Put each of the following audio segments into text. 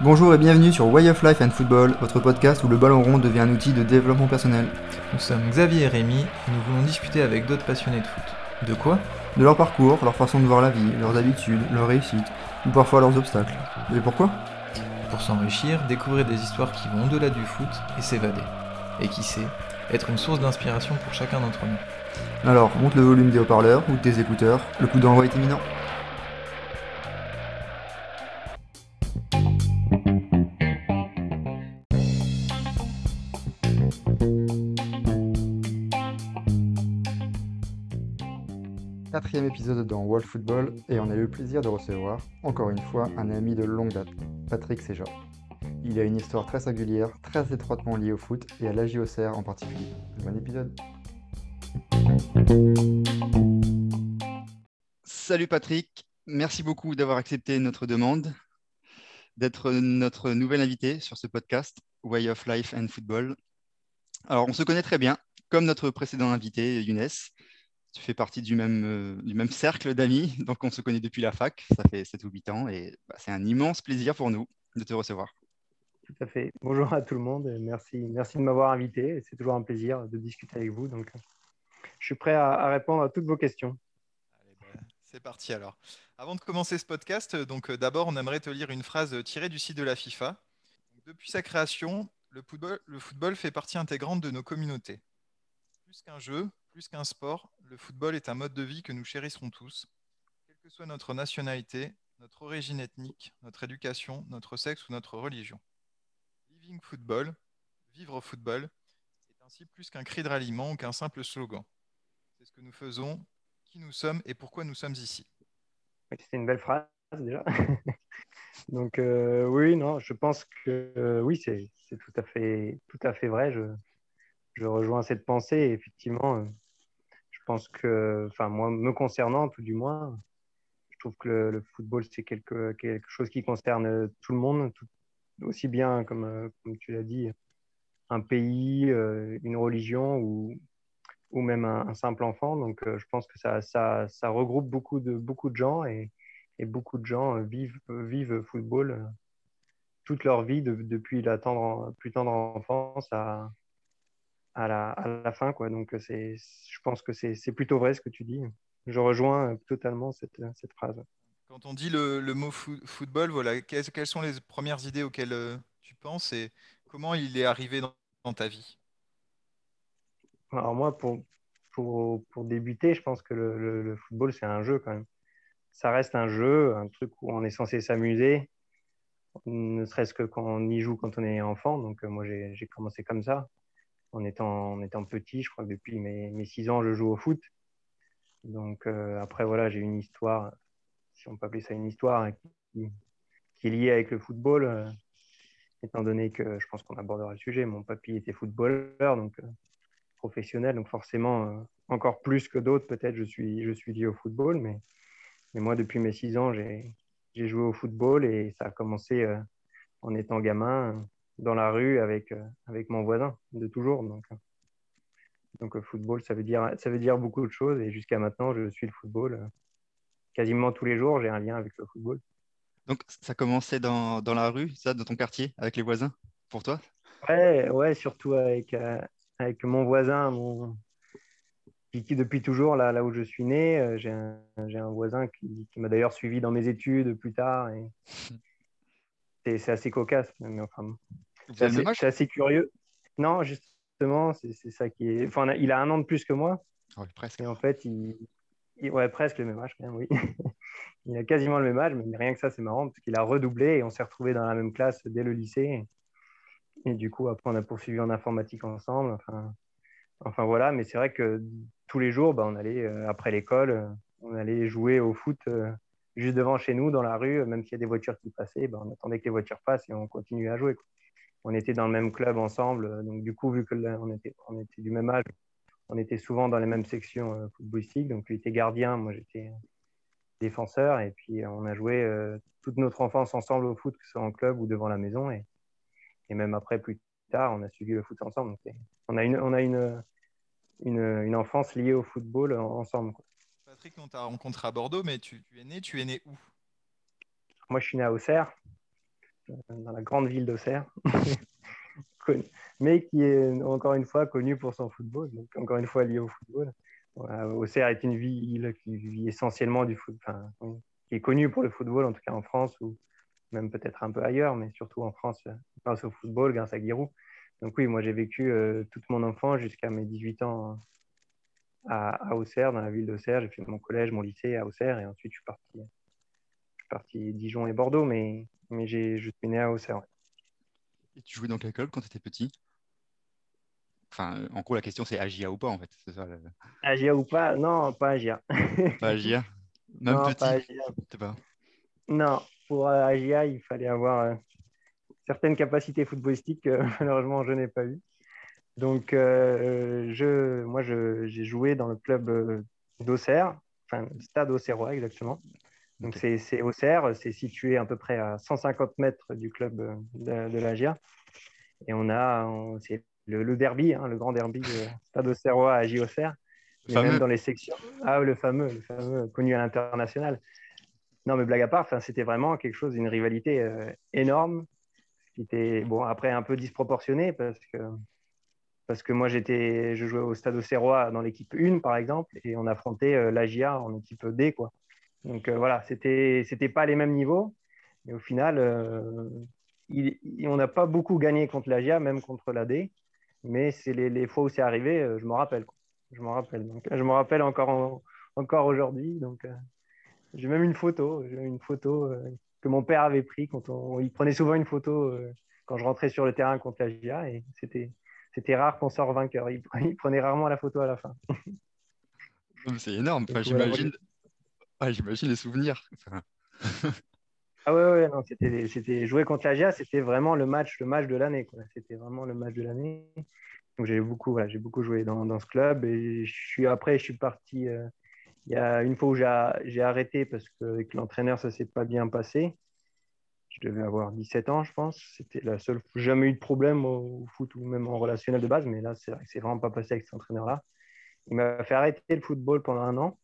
Bonjour et bienvenue sur Way of Life and Football, votre podcast où le ballon rond devient un outil de développement personnel. Nous sommes Xavier et Rémi et nous voulons discuter avec d'autres passionnés de foot. De quoi? De leur parcours, leur façon de voir la vie, leurs habitudes, leurs réussites, ou parfois leurs obstacles. Et pourquoi? Pour s'enrichir, découvrir des histoires qui vont au-delà du foot et s'évader. Et qui sait, être une source d'inspiration pour chacun d'entre nous. Alors, monte le volume des haut-parleurs ou de tes écouteurs, le coup d'envoi est imminent. Quatrième épisode dans World Football et on a eu le plaisir de recevoir, encore une fois, un ami de longue date, Patrick Seja. Il a une histoire très singulière, très étroitement liée au foot et à la JOCR en particulier. Bon épisode. Salut Patrick, merci beaucoup d'avoir accepté notre demande, d'être notre nouvel invité sur ce podcast Way of Life and Football. Alors on se connaît très bien, comme notre précédent invité Younes. Tu fais partie du même, euh, du même cercle d'amis, donc on se connaît depuis la fac, ça fait 7 ou 8 ans, et bah, c'est un immense plaisir pour nous de te recevoir. Tout à fait. Bonjour à tout le monde, merci, merci de m'avoir invité, c'est toujours un plaisir de discuter avec vous, donc je suis prêt à, répondre à toutes vos questions. Bah, c'est parti alors. Avant de commencer ce podcast, donc euh, d'abord on aimerait te lire une phrase tirée du site de la FIFA. Depuis sa création, le football, le football fait partie intégrante de nos communautés. Plus qu'un jeu, plus qu'un sport, le football est un mode de vie que nous chérisserons tous, quelle que soit notre nationalité, notre origine ethnique, notre éducation, notre sexe ou notre religion. Living football, vivre au football, plus qu'un cri de ralliement ou qu'un simple slogan. C'est ce que nous faisons, qui nous sommes et pourquoi nous sommes ici. C'est une belle phrase déjà. Donc euh, oui, non, je pense que euh, oui, c'est tout à fait, tout à fait vrai. Je, rejoins cette pensée. Et effectivement, euh, je pense que, enfin moi, me concernant, tout du moins, je trouve que le, football c'est quelque, chose qui concerne tout le monde, aussi bien comme, comme tu l'as dit, un pays, euh, une religion ou, ou même un, simple enfant. Donc euh, je pense que ça, ça, regroupe beaucoup de, beaucoup de gens et, et beaucoup de gens euh, vivent, vivent football toute leur vie de- depuis la tendre, plus tendre enfance à, à, la, à la fin. Quoi. Donc c'est, je pense que c'est plutôt vrai ce que tu dis. Je rejoins totalement cette, cette phrase. Quand on dit le, le mot fo- football, voilà, quelles, quelles sont les premières idées auxquelles tu penses et comment il est arrivé dans, ta vie? Alors moi, pour, pour, débuter, je pense que le, football, c'est un jeu quand même. Ça reste un jeu, un truc où on est censé s'amuser, ne serait-ce que quand on y joue quand on est enfant. Donc euh, moi, j'ai commencé comme ça, en étant, en étant petit. Je crois que depuis mes, mes 6 ans, je joue au foot. Donc euh, après, voilà, j'ai une histoire, si on peut appeler ça une histoire, qui, qui est liée avec le football. Étant donné que je pense qu'on abordera le sujet, mon papy était footballeur, donc euh, professionnel, donc forcément, euh, encore plus que d'autres, peut-être, je suis, je suis lié au football, mais, mais moi, depuis mes 6 ans, j'ai joué au football et ça a commencé euh, en étant gamin dans la rue avec, avec mon voisin de toujours. Donc, donc football, ça veut, dire, ça veut dire beaucoup de choses et jusqu'à maintenant, je suis le football. quasiment tous les jours, j'ai un lien avec le football. Donc ça commençait dans, dans la rue, ça, dans ton quartier, avec les voisins, pour toi? Ouais, ouais, surtout avec, euh, avec mon voisin, mon... qui, qui, depuis toujours, là, là où je suis né, euh, j'ai un, voisin qui, qui m'a d'ailleurs suivi dans mes études plus tard. Et... C'est assez cocasse, mais enfin, c'est assez, curieux. Non, justement, c'est ça qui est. Enfin, a- il a un an de plus que moi, Ouais, presque. et en fait, il- ouais, presque le même âge, quand même, il a quasiment le même âge, mais rien que ça, c'est marrant, parce qu'il a redoublé et on s'est retrouvés dans la même classe dès le lycée. Et du coup, après, on a poursuivi en informatique ensemble. Enfin, voilà, mais c'est vrai que tous les jours, bah, on allait, euh, après l'école, on allait jouer au foot euh, juste devant chez nous, dans la rue, même s'il y a des voitures qui passaient, bah, on attendait que les voitures passent et on continuait à jouer. On était dans le même club ensemble, donc du coup, vu que là, on était, on était du même âge, on était souvent dans les mêmes sections euh, footballistiques. Donc lui était gardien, moi j'étais défenseur, et puis euh, on a joué euh, toute notre enfance ensemble au foot, que ce soit en club ou devant la maison. Et, et même après, plus tard, on a suivi le foot ensemble. Donc, on a une, on a une, une, une enfance liée au football en- ensemble. quoi. Patrick, on t'a rencontré à Bordeaux, mais tu, es né, tu es né où? Moi, je suis né à Auxerre, dans la grande ville d'Auxerre, mais qui est encore une fois connue pour son football, donc encore une fois lié au football. Auxerre est une ville qui vit essentiellement du foot, enfin, qui est connue pour le football, en tout cas en France, ou même peut-être un peu ailleurs, mais surtout en France, grâce au football, grâce à Giroud. Donc oui, moi j'ai vécu euh, toute mon enfance jusqu'à mes 18 ans à, Auxerre, dans la ville d'Auxerre. J'ai fait mon collège, mon lycée à Auxerre, et ensuite je suis parti, je suis parti Dijon et Bordeaux, mais, mais je suis né à Auxerre. Et tu jouais dans quel club quand tu étais petit? Enfin, en gros, la question c'est Agia ou pas en fait. Agia ou pas? Non, pas Agia. pas Agia? Même non, petit pas Agia. Pas... Non, pour Agia, il fallait avoir euh, certaines capacités footballistiques que malheureusement je n'ai pas eu. Donc, euh, je, moi, j'ai joué dans le club euh, d'Auxerre, enfin, stade Auxerrois exactement. Donc, c'est Auxerre, c'est situé à peu près à 150 mètres du club de, de l'Agia. Et on a, c'est le, derby, hein, le grand derby stade Auxerrois à J-Auxerre. Même dans les sections. Ah, le fameux, le fameux connu à l'international. Non, mais blague à part, c'était vraiment quelque chose, une rivalité euh, énorme, qui était, bon, après un peu disproportionné parce que, parce que moi, j'étais, je jouais au Stade Auxerrois dans l'équipe 1, par exemple, et on affrontait euh, l'AGIA en équipe D, quoi. Donc euh, voilà, c'était, c'était pas les mêmes niveaux, et au final, on n'a pas beaucoup gagné contre l'AGIA, même contre l'AD, mais c'est les, les, fois où c'est arrivé, je me rappelle. Je me rappelle. Donc, je me rappelle encore, encore aujourd'hui. Donc, j'ai même une photo, une photo euh, que mon père avait pris quand on, il prenait souvent une photo euh, quand je rentrais sur le terrain contre la GIA et c'était c'était rare qu'on sorte vainqueur. Il, prenait rarement la photo à la fin. C'est énorme. j'imagine, j'imagine les souvenirs. ah ouais, ouais, non, c'était, c'était jouer contre la GIA, c'était vraiment le match, le match de l'année. C'était vraiment le match de l'année. Donc j'ai beaucoup, voilà, j'ai beaucoup joué dans, dans, ce club et je suis après, je suis parti. Euh, il y a une fois où j'ai arrêté parce qu'avec l'entraîneur, ça ne s'est pas bien passé. Je devais avoir 17 ans, je pense. C'était la seule. Jamais eu de problème au foot ou même en relationnel de base, mais là, c'est vrai que c'est vraiment pas passé avec cet entraîneur-là. Il m'a fait arrêter le football pendant un an.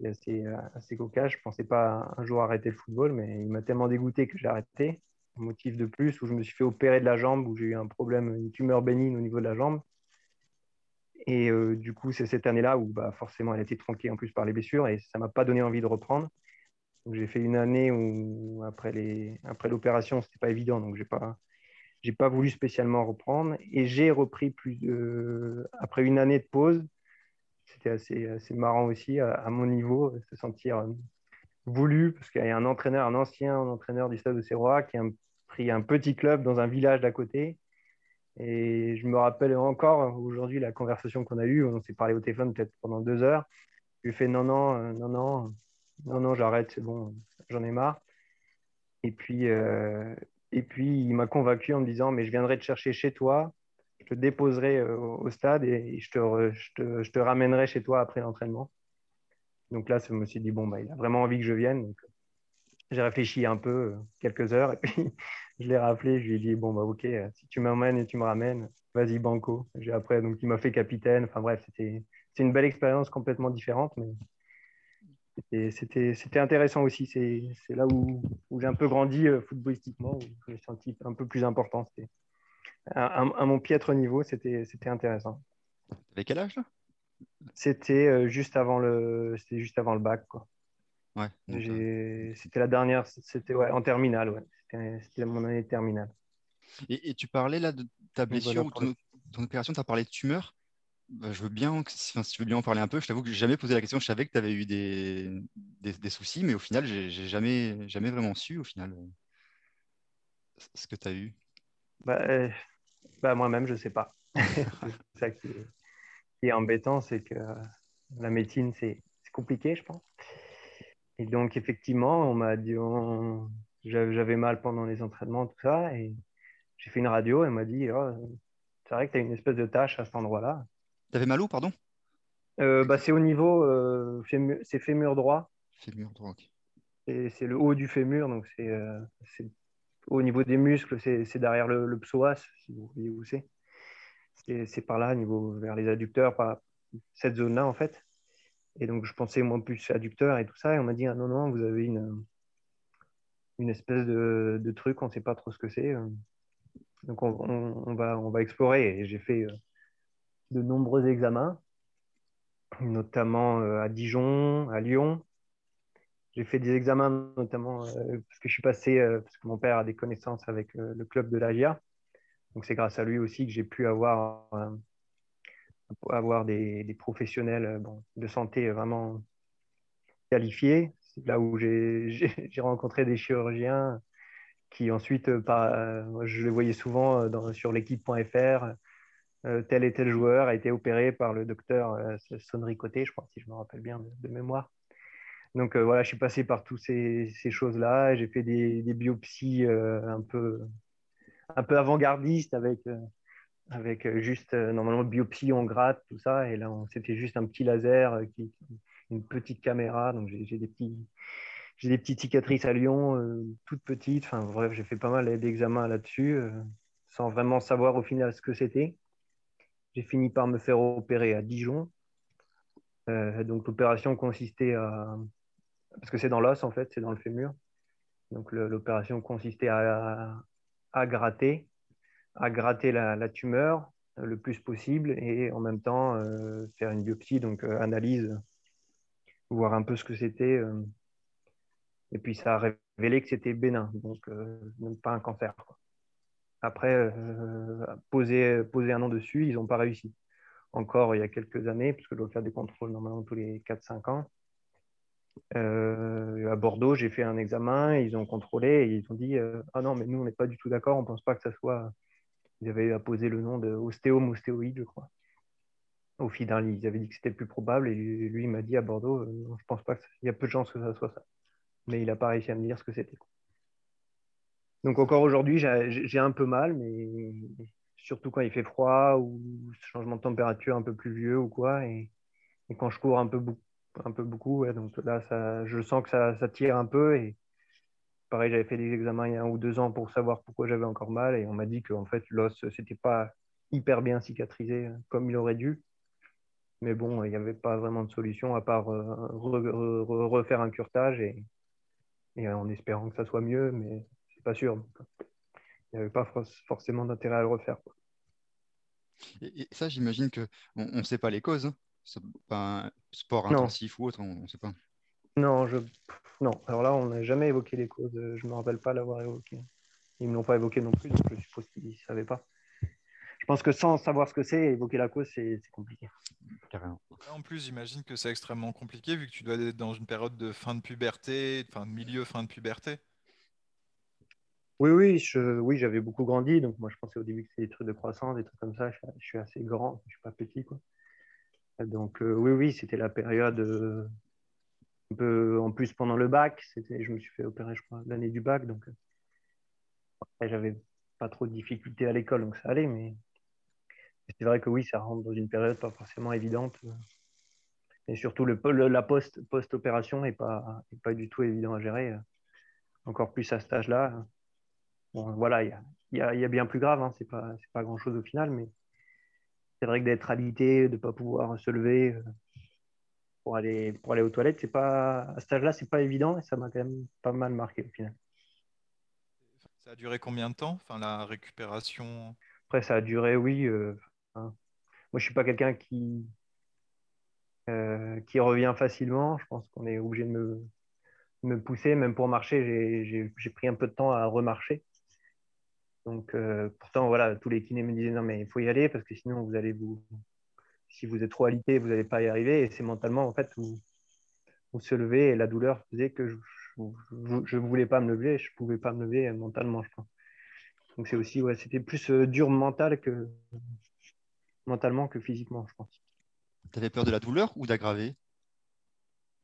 C'est assez, assez cocasse. Je ne pensais pas un jour arrêter le football, mais il m'a tellement dégoûté que j'ai arrêté. Un motif de plus où je me suis fait opérer de la jambe, où j'ai eu un problème, une tumeur bénigne au niveau de la jambe. Et euh, du coup, c'est cette année-là où bah, forcément elle a été tronquée en plus par les blessures et ça ne m'a pas donné envie de reprendre. J'ai fait une année où après les après l'opération, c'était pas évident, donc j'ai pas j'ai pas voulu spécialement reprendre et j'ai repris plus après une année de pause. C'était assez, assez marrant aussi à, mon niveau, de se sentir euh, voulu parce qu'il y a un entraîneur, un ancien entraîneur du Stade de Serrois qui a pris un petit club dans un village d'à côté et je me rappelle encore aujourd'hui la conversation qu'on a eue. On s'est parlé au téléphone peut-être pendant deux heures. Je lui ai fait non, non, euh, non, non, non, non, j'arrête, c'est bon, j'en ai marre. Et puis, euh, et puis il m'a convaincu en me disant mais je viendrai te chercher chez toi, te déposerai euh, au stade et je te, ramènerai chez toi après l'entraînement. Donc là, je me suis dit bon, bah, il a vraiment envie que je vienne. J'ai réfléchi un peu, quelques heures, et puis je l'ai rappelé, je lui ai dit, bon, bah ok, euh, si tu m'emmènes et tu me ramènes, vas-y, banco. Après, donc il m'a fait capitaine. Enfin bref, c'était une belle expérience complètement différente, mais c'était intéressant aussi. C'est là où, j'ai un peu grandi euh, footballistiquement, où je me suis senti un peu plus important. À, à, mon piètre niveau, c'était intéressant. Avec quel âge C'était euh, juste avant le c'était juste avant le bac quoi. Ouais. C'était la dernière, c'était ouais, en terminale, ouais. C'était mon année terminale. Et, tu parlais là de ta blessure ou ton, opération, tu as parlé de tumeur. Bah, je veux bien, si tu veux bien en parler un peu, je t'avoue que j'ai jamais posé la question. Je savais que tu avais eu des, des, soucis, mais au final, j'ai jamais, jamais vraiment su au final euh, ce que tu as eu. Bah, euh, bah moi-même, je ne sais pas. c'est ça qui est, embêtant, c'est que la médecine, c'est compliqué, je pense. Et donc, effectivement, on m'a dit, j'avais mal pendant les entraînements, tout ça, et j'ai fait une radio, et elle m'a dit, oh, c'est vrai que tu as une espèce de tâche à cet endroit-là. Tu avais mal où, pardon? Euh, bah, C'est au niveau, euh, c'est fémur droit. Fémur droit, ok. C'est le haut du fémur, donc c'est euh, au niveau des muscles, c'est derrière le, psoas, si vous voyez où c'est. C'est par là, niveau, vers les adducteurs, par cette zone-là, en fait. Et donc, je pensais moins plus adducteur et tout ça. Et on m'a dit, ah, non, non, vous avez une, une espèce de, truc, on ne sait pas trop ce que c'est. Donc, on, on, va, on va explorer. Et j'ai fait euh, de nombreux examens, notamment euh, à Dijon, à Lyon. J'ai fait des examens, notamment euh, parce que je suis passé, parce que mon père a des connaissances avec le club de l'AGIA. Donc, c'est grâce à lui aussi que j'ai pu avoir avoir des, professionnels de santé vraiment qualifiés. C'est là où j'ai rencontré des chirurgiens qui ensuite, euh, euh, je les voyais souvent euh, sur l'équipe.fr. tel et tel joueur a été opéré par le docteur Sonnery Côté, je crois, si je me rappelle bien de, mémoire. Donc voilà, je suis passé par toutes ces, choses-là. J'ai fait des, biopsies un peu, un peu avant-gardistes avec avec juste normalement biopsie, on gratte, tout ça. Et là, c'était juste un petit laser, qui, une petite caméra. Donc, j'ai des des petites cicatrices à Lyon, euh, toutes petites. Enfin, bref, j'ai fait pas mal d'examens là-dessus, euh, sans vraiment savoir au final ce que c'était. J'ai fini par me faire opérer à Dijon. Euh, donc, l'opération consistait à. Parce que c'est dans l'os, en fait, c'est dans le fémur. Donc, l'opération consistait à, gratter, à gratter la, tumeur le plus possible et en même temps faire une biopsie, donc analyse voir un peu ce que c'était. Euh, et puis ça a révélé que c'était bénin, donc euh, pas un cancer. Après, euh, poser, poser un nom dessus, ils n'ont pas réussi. Encore il y a quelques années, puisque je dois faire des contrôles normalement tous les 4-5 ans. À Bordeaux, j'ai fait un examen, ils ont contrôlé et ils ont dit Ah non, mais nous, on n'est pas du tout d'accord, on pense pas que ça soit. Ils avaient posé le nom de ostéome ostéoïde, je crois au final, ils avaient dit que c'était plus probable et lui, il m'a dit à Bordeaux, euh, je pense pas qu'il y a peu de chances que ça soit ça. Mais il n'a pas réussi à me dire ce que c'était. Donc encore aujourd'hui, j'ai un peu mal, mais surtout quand il fait froid ou changement de température un peu plus vieux ou quoi, et, quand je cours un peu, beaucoup, un peu beaucoup, donc là, ça, je sens que ça, ça tire un peu. Et pareil, j'avais fait des examens il y a un ou deux ans pour savoir pourquoi j'avais encore mal, et on m'a dit qu'en fait, l'os, c'était pas hyper bien cicatrisé comme il aurait dû. Mais bon, il n'y avait pas vraiment de solution à part euh, refaire un curtage et, en espérant que ça soit mieux, mais c'est pas sûr. il n'y avait pas forcément d'intérêt à le refaire. Et, ça, j'imagine qu'on ne sait pas les causes. Hein. C'est pas un sport intensif ou autre, on ne sait pas. Non, je... non, alors là, on n'a jamais évoqué les causes. Je ne me rappelle pas l'avoir évoqué. Ils ne me l'ont pas évoqué non plus, donc je suppose qu'ils ne savaient pas je pense que sans savoir ce que c'est, évoquer la cause, c'est compliqué. En plus, j'imagine que c'est extrêmement compliqué vu que tu dois être dans une période de fin de puberté, enfin milieu fin de puberté. Oui, oui, je, oui, j'avais beaucoup grandi. Donc, moi, je pensais au début que c'était des trucs de croissance, des trucs comme ça. Je, suis assez grand, je ne suis pas petit. Quoi. Donc, euh, oui, oui, c'était la période euh, un peu en plus pendant le bac. Je me suis fait opérer, je crois, l'année du bac. Donc, euh, j'avais pas trop de difficultés à l'école, donc ça allait. Mais c'est vrai que oui, ça rentre dans une période pas forcément évidente. Et surtout, le, la post-opération n'est pas, pas du tout évident à gérer. Encore plus à cet âge-là. Bon, voilà, il y a, y a, bien plus grave, hein. c'est pas, pas grand-chose au final, mais c'est vrai que d'être habité, de ne pas pouvoir se lever euh, pour aller, pour aller aux toilettes, c'est pas, à cet âge-là, c'est pas évident et ça m'a quand même pas mal marqué au final. Ça a duré combien de temps, enfin, la récupération? Après, ça a duré, oui, euh, Hein. Moi, je suis pas quelqu'un qui, euh, qui revient facilement. Je pense qu'on est obligé de me, me, pousser. Même pour marcher, j'ai pris un peu de temps à remarcher. Donc, euh, pourtant, voilà, tous les kinés me disaient non, mais il faut y aller parce que sinon, vous allez vous. Si vous êtes trop alité, vous n'allez pas y arriver. Et c'est mentalement, en fait, vous, vous se levez et la douleur faisait que je ne voulais pas me lever. Je ne pouvais pas me lever mentalement, je pense. Donc, c'est aussi, ouais, c'était plus euh, dur mental que, mentalement que physiquement, je pense. Tu avais peur de la douleur ou d'aggraver?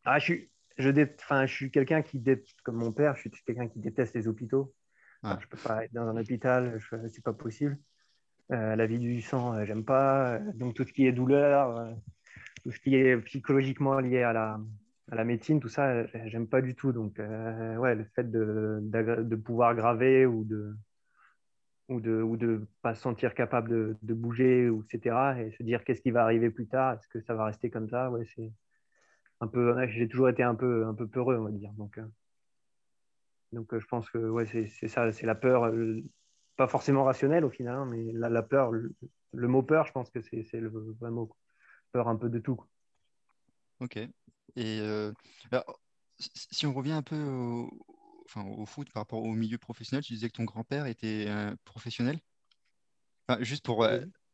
Ah, je suis, je, enfin, je suis quelqu'un qui, comme mon père, je suis quelqu'un qui déteste les hôpitaux. Je ne peux pas être dans un hôpital, ce n'est pas possible. Euh, la vie du sang, euh, j'aime pas. Donc tout ce qui est douleur, euh, tout ce qui est psychologiquement lié à la, à la médecine, tout ça, j'aime pas du tout. Donc ouais, le fait de, de, pouvoir graver ou de, ou de ou de pas se sentir capable de, de, bouger ou etc et se dire qu'est-ce qui va arriver plus tard est-ce que ça va rester comme ça ouais c'est un peu, j'ai toujours été un peu, un peu peureux, on va dire. Donc, donc je pense que ouais, c'est ça, c'est la peur, pas forcément rationnelle au final, hein, mais la, peur, le, mot peur, je pense que c'est le vrai mot. Peur un peu de tout. Ok. Et si on revient un peu au, enfin, au foot par rapport au milieu professionnel, tu disais que ton grand-père était professionnel. juste pour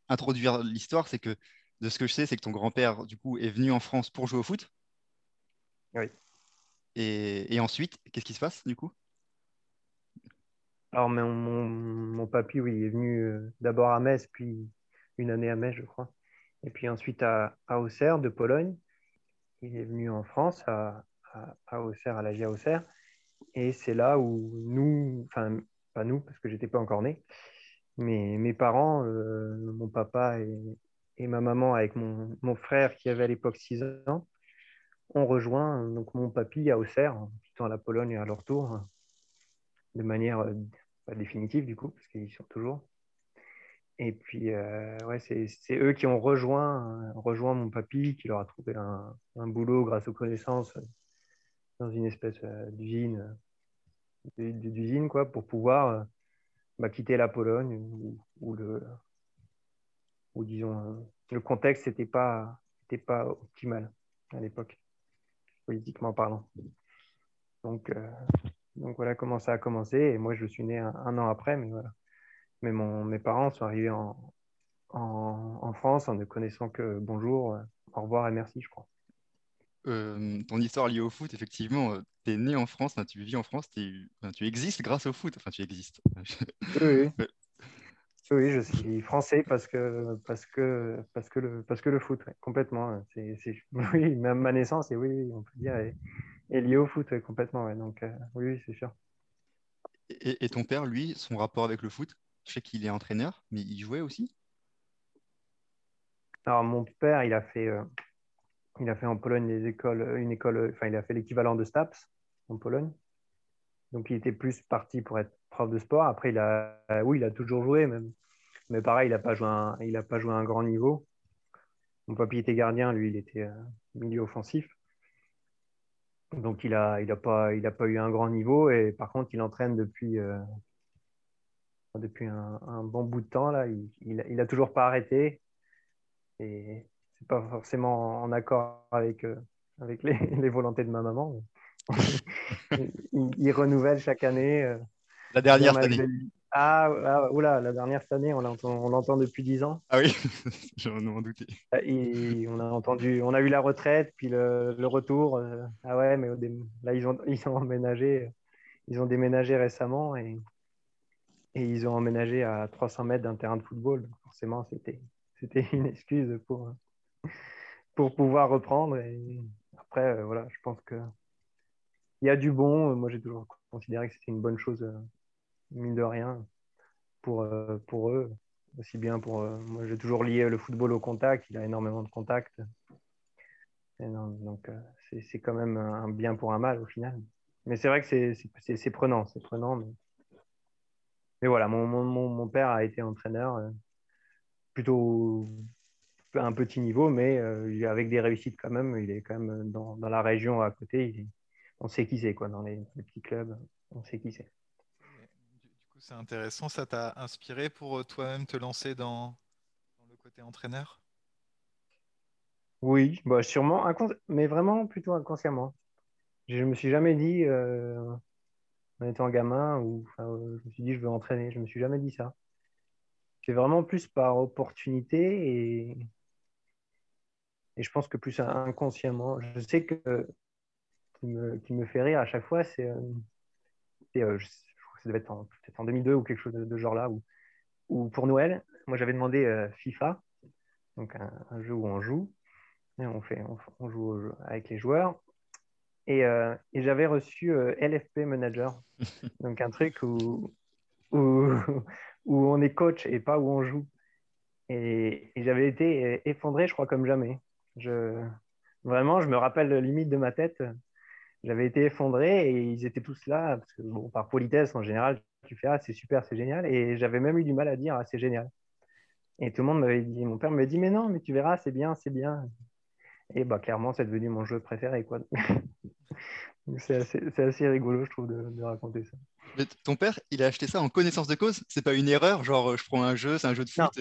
introduire l'histoire, c'est que de ce que je sais, c'est que ton grand-père, du coup, est venu en France pour jouer au foot. Oui. Et, ensuite, qu'est-ce qui se passe, du coup? Alors, mon, mon, papy, oui, est venu euh, d'abord à Metz, puis une année à Metz, je crois. Et puis ensuite à, à Auxerre, de Pologne. Il est venu en France, à, à, Auxerre, à la GIA Auxerre. Et c'est là où nous, enfin, pas nous, parce que j'étais pas encore né, mais mes parents, euh, mon papa et, et, ma maman, avec mon, frère qui avait à l'époque 6 ans, ont rejoint donc, mon papy à Auxerre, en quittant la Pologne à leur tour, de manière euh, définitive du coup, parce qu'ils sont toujours. Et puis, euh, ouais, c'est eux qui ont rejoint, rejoint mon papy, qui leur a trouvé un, un boulot grâce aux connaissances dans une espèce euh, d'usine, d'usine quoi, pour pouvoir euh, bah, quitter la Pologne où, le, où disons euh, le contexte n'était pas, pas optimal à l'époque, politiquement parlant. Donc, donc voilà comment ça a commencé. Et moi, je suis né un, an après, mais voilà. Mais mon, mes parents sont arrivés en, en, en, France en ne connaissant que bonjour, au revoir et merci, je crois. Euh, ton histoire liée au foot, effectivement, euh, tu es né en France, tu vis en France, tu existes grâce au foot. Enfin, tu existes. oui, oui. je suis français parce que, parce que, parce que, le, parce que le foot, complètement. C'est, oui, même ma naissance, et oui, on peut dire, est, liée au foot, complètement. Donc, euh, oui, c'est sûr. Et, ton père, lui, son rapport avec le foot Je sais qu'il est entraîneur, mais il jouait aussi? Alors, mon père, il a fait il a fait en Pologne écoles, une école, enfin, il a fait l'équivalent de STAPS en Pologne. Donc, il était plus parti pour être prof de sport. Après, il a, oui, il a toujours joué, même. Mais pareil, il n'a pas, joué un, il a pas joué à un grand niveau. Mon papy était gardien, lui, il était euh, milieu offensif. Donc, il n'a il a pas, il a pas eu un grand niveau. Et par contre, il entraîne depuis, euh, depuis un, bon bout de temps. Là. Il n'a il, toujours pas arrêté. Et c'est pas forcément en accord avec, euh, avec les, les, volontés de ma maman. il, renouvelle chaque année. Euh, la dernière année. Ah, ah, oula, la dernière année, on l'entend depuis dix ans. Ah oui, j'en m'en douté. Et on a entendu, on a eu la retraite, puis le, le retour. Euh, ah ouais, mais là, ils ont, ils ont emménagé, ils ont déménagé récemment et, et ils ont emménagé à 300 mètres d'un terrain de football. Donc forcément, c'était une excuse pour, pour pouvoir reprendre. Et après, euh, voilà, je pense que il y a du bon. Moi, j'ai toujours considéré que c'était une bonne chose, euh, mine de rien, pour, euh, pour eux. Aussi bien pour. moi, j'ai toujours lié le football au contact. Il a énormément de contacts. donc, c'est quand même un bien pour un mal au final. Mais c'est vrai que c'est prenant. C'est prenant. Mais, mais voilà, mon, mon, mon, père a été entraîneur plutôt un petit niveau, mais euh, avec des réussites quand même. Il est quand même dans, dans la région à côté. on sait qui c'est, quoi, dans les, petits clubs. On sait qui c'est. C'est intéressant. Ça t'a inspiré pour euh, toi-même te lancer dans, le côté entraîneur? Oui, bah, sûrement, mais vraiment plutôt inconsciemment. Je me suis jamais dit, euh, en étant gamin, ou je me suis dit, je veux entraîner. Je me suis jamais dit ça. C'est vraiment plus par opportunité et, je pense que plus inconsciemment, je sais que qui me, qui me fait rire à chaque fois, c'est. Euh, euh, que ça devait être en, peut-être en 2002 ou quelque chose de, genre là, où, pour Noël, moi j'avais demandé euh, FIFA, donc un, jeu où on joue, et on, fait, on, joue avec les joueurs, et, et j'avais reçu LFP Manager, donc un truc où, où, où, on est coach et pas où on joue. Et, et j'avais été effondré, je crois, comme jamais. Je... Vraiment, je me rappelle limite de ma tête. J'avais été effondré et ils étaient tous là. Parce que, bon, par politesse, en général, tu fais Ah, c'est super, c'est génial. Et j'avais même eu du mal à dire Ah, c'est génial. Et tout le monde m'avait dit Mon père me dit Mais non, mais tu verras, c'est bien, c'est bien. Et bah, clairement, c'est devenu mon jeu préféré. Quoi. c'est assez, assez, rigolo, je trouve, de, raconter ça. Mais ton père, il a acheté ça en connaissance de cause? C'est pas une erreur Genre, je prends un jeu, c'est un jeu de foot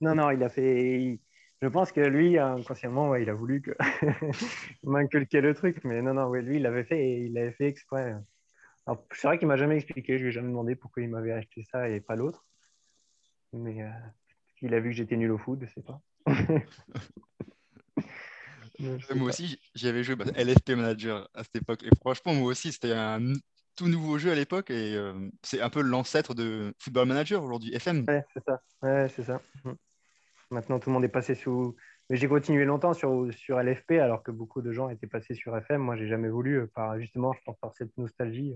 Non, non, non, il a fait. Je pense que lui, inconsciemment, il a voulu que m'inculquer le truc. Mais non, non, lui, il l'avait fait et il l'avait fait exprès. C'est vrai qu'il m'a jamais expliqué. Je lui ai jamais demandé pourquoi il m'avait acheté ça et pas l'autre. Mais euh, il a vu que j'étais nul au foot, je sais pas. moi aussi, j'avais joué bah, LFP Manager à cette époque. Et franchement, moi aussi, c'était un tout nouveau jeu à l'époque. Et euh, c'est un peu l'ancêtre de Football Manager aujourd'hui, FM. Ouais, c'est ça. Ouais, c'est ça. Maintenant, tout le monde est passé sous. Mais j'ai continué longtemps sur, sur LFP alors que beaucoup de gens étaient passés sur FM. Moi, j'ai jamais voulu, euh, par, justement, je pense par cette nostalgie,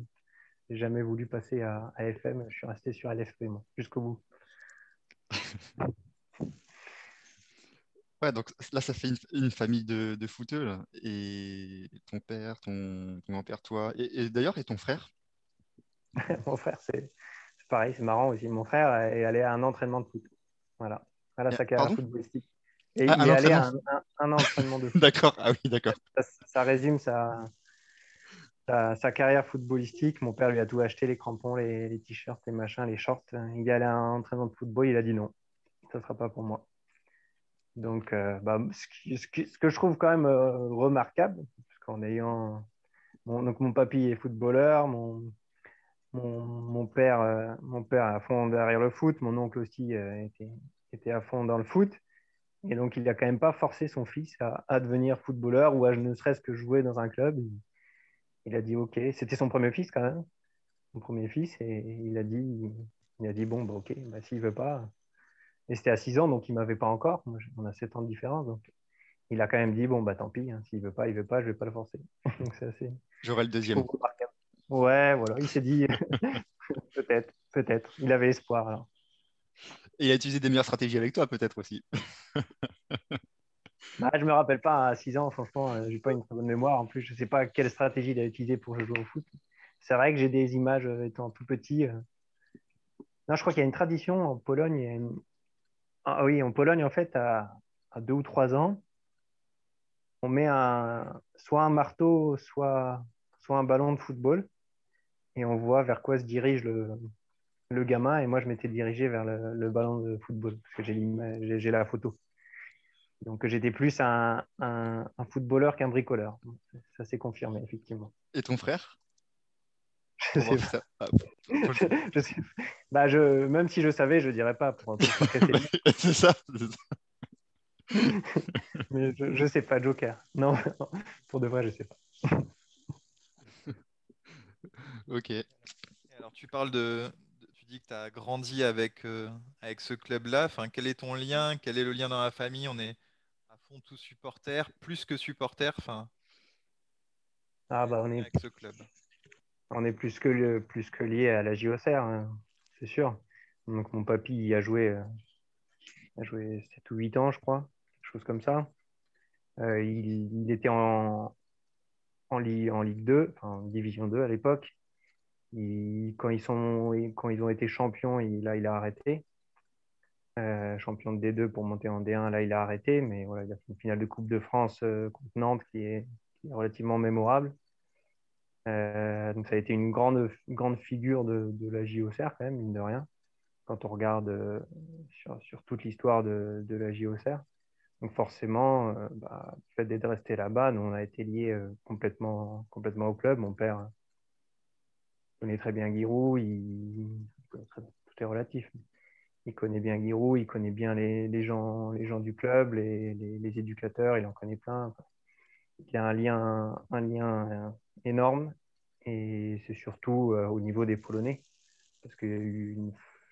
j'ai jamais voulu passer à, à, FM. Je suis resté sur LFP, moi, jusqu'au bout. Ouais, donc là, ça fait une, famille de, de footeux, Et ton père, ton, grand-père, toi, et, d'ailleurs, et ton frère? Mon frère, c'est pareil, c'est marrant aussi. Mon frère est allé à un entraînement de foot. Voilà, à sa carrière footballistique. Et ah, il est allé à un, entraînement de foot. d'accord, ah oui, d'accord. Ça, résume sa, sa, carrière footballistique. Mon père lui a tout acheté, les crampons, les, les t-shirts, les machins, les shorts. Il est allé à un entraînement de football, il a dit non, ça ne sera pas pour moi. Donc, euh, bah, ce, que je trouve quand même euh, remarquable, parce qu'en ayant. Mon, donc, mon papy est footballeur, mon, mon, père, euh, mon père à fond derrière le foot, mon oncle aussi était, était, à fond dans le foot. Et donc, il n'a quand même pas forcé son fils à, devenir footballeur ou à ne serait-ce que jouer dans un club. Il, a dit OK. C'était son premier fils quand même, son premier fils, et il a dit, il a dit bon, bah, OK, bah, s'il veut pas, et c'était à 6 ans, donc il ne m'avait pas encore. on a 7 ans de différence. Donc il a quand même dit bon, bah tant pis, hein, s'il ne veut pas, il ne veut pas, je ne vais pas le forcer. donc c'est assez. J'aurai le deuxième. Ouais, voilà. Il s'est dit peut-être, peut-être. Il avait espoir alors. Et il a utilisé des meilleures stratégies avec toi, peut-être aussi. bah, je ne me rappelle pas, à 6 ans, franchement, euh, je n'ai pas une très bonne mémoire. En plus, je ne sais pas quelle stratégie il a utilisé pour jouer au foot. C'est vrai que j'ai des images euh, étant tout petit. Euh. Non, je crois qu'il y a une tradition en Pologne, il y a une, ah oui, en Pologne, en fait, à, deux ou trois ans, on met un, soit un marteau, soit, soit un ballon de football, et on voit vers quoi se dirige le, le gamin. Et moi, je m'étais dirigé vers le, ballon de football, parce que j'ai la photo. Donc, j'étais plus un, un, un footballeur qu'un bricoleur. Ça s'est confirmé, effectivement. Et ton frère? Ah, je Bah, je... Même si je savais, je dirais pas. Pour, c'est ça. Mais je, je sais pas, Joker. Non, pour de vrai, je sais pas. ok. Alors, tu parles de. Tu dis que tu as grandi avec, euh, avec ce club-là. Enfin, quel est ton lien? Quel est le lien dans la famille? On est à fond tous supporters, plus que supporters. Enfin, ah, bah, on est. Avec ce club on est plus que, plus que lié à la JOCR, hein, c'est sûr. Donc mon papy y a joué, euh, a joué 7 ou 8 ans, je crois, quelque chose comme ça. Euh, il, était en, en, Ligue, en Ligue 2, en Division 2 à l'époque. Quand, ils ont été champions, il, là, il a arrêté. Euh, champion de D2 pour monter en D1, là, il a arrêté. Mais voilà, il a fait une finale de Coupe de France contre Nantes qui est, relativement mémorable. Euh, donc ça a été une grande, grande figure de, la JOCR quand même, mine de rien, quand on regarde euh, sur, toute l'histoire de, la JOCR. Donc forcément, euh, bah, le fait d'être resté là-bas, nous on a été liés complètement, complètement au club. Mon père connaît très bien Giroud, il, tout est relatif. Il connaît bien Giroud, il connaît bien les, gens, les gens du club, les, les, éducateurs, il en connaît plein. Il y a un lien, un lien énorme et c'est surtout euh, au niveau des Polonais parce qu'il y a eu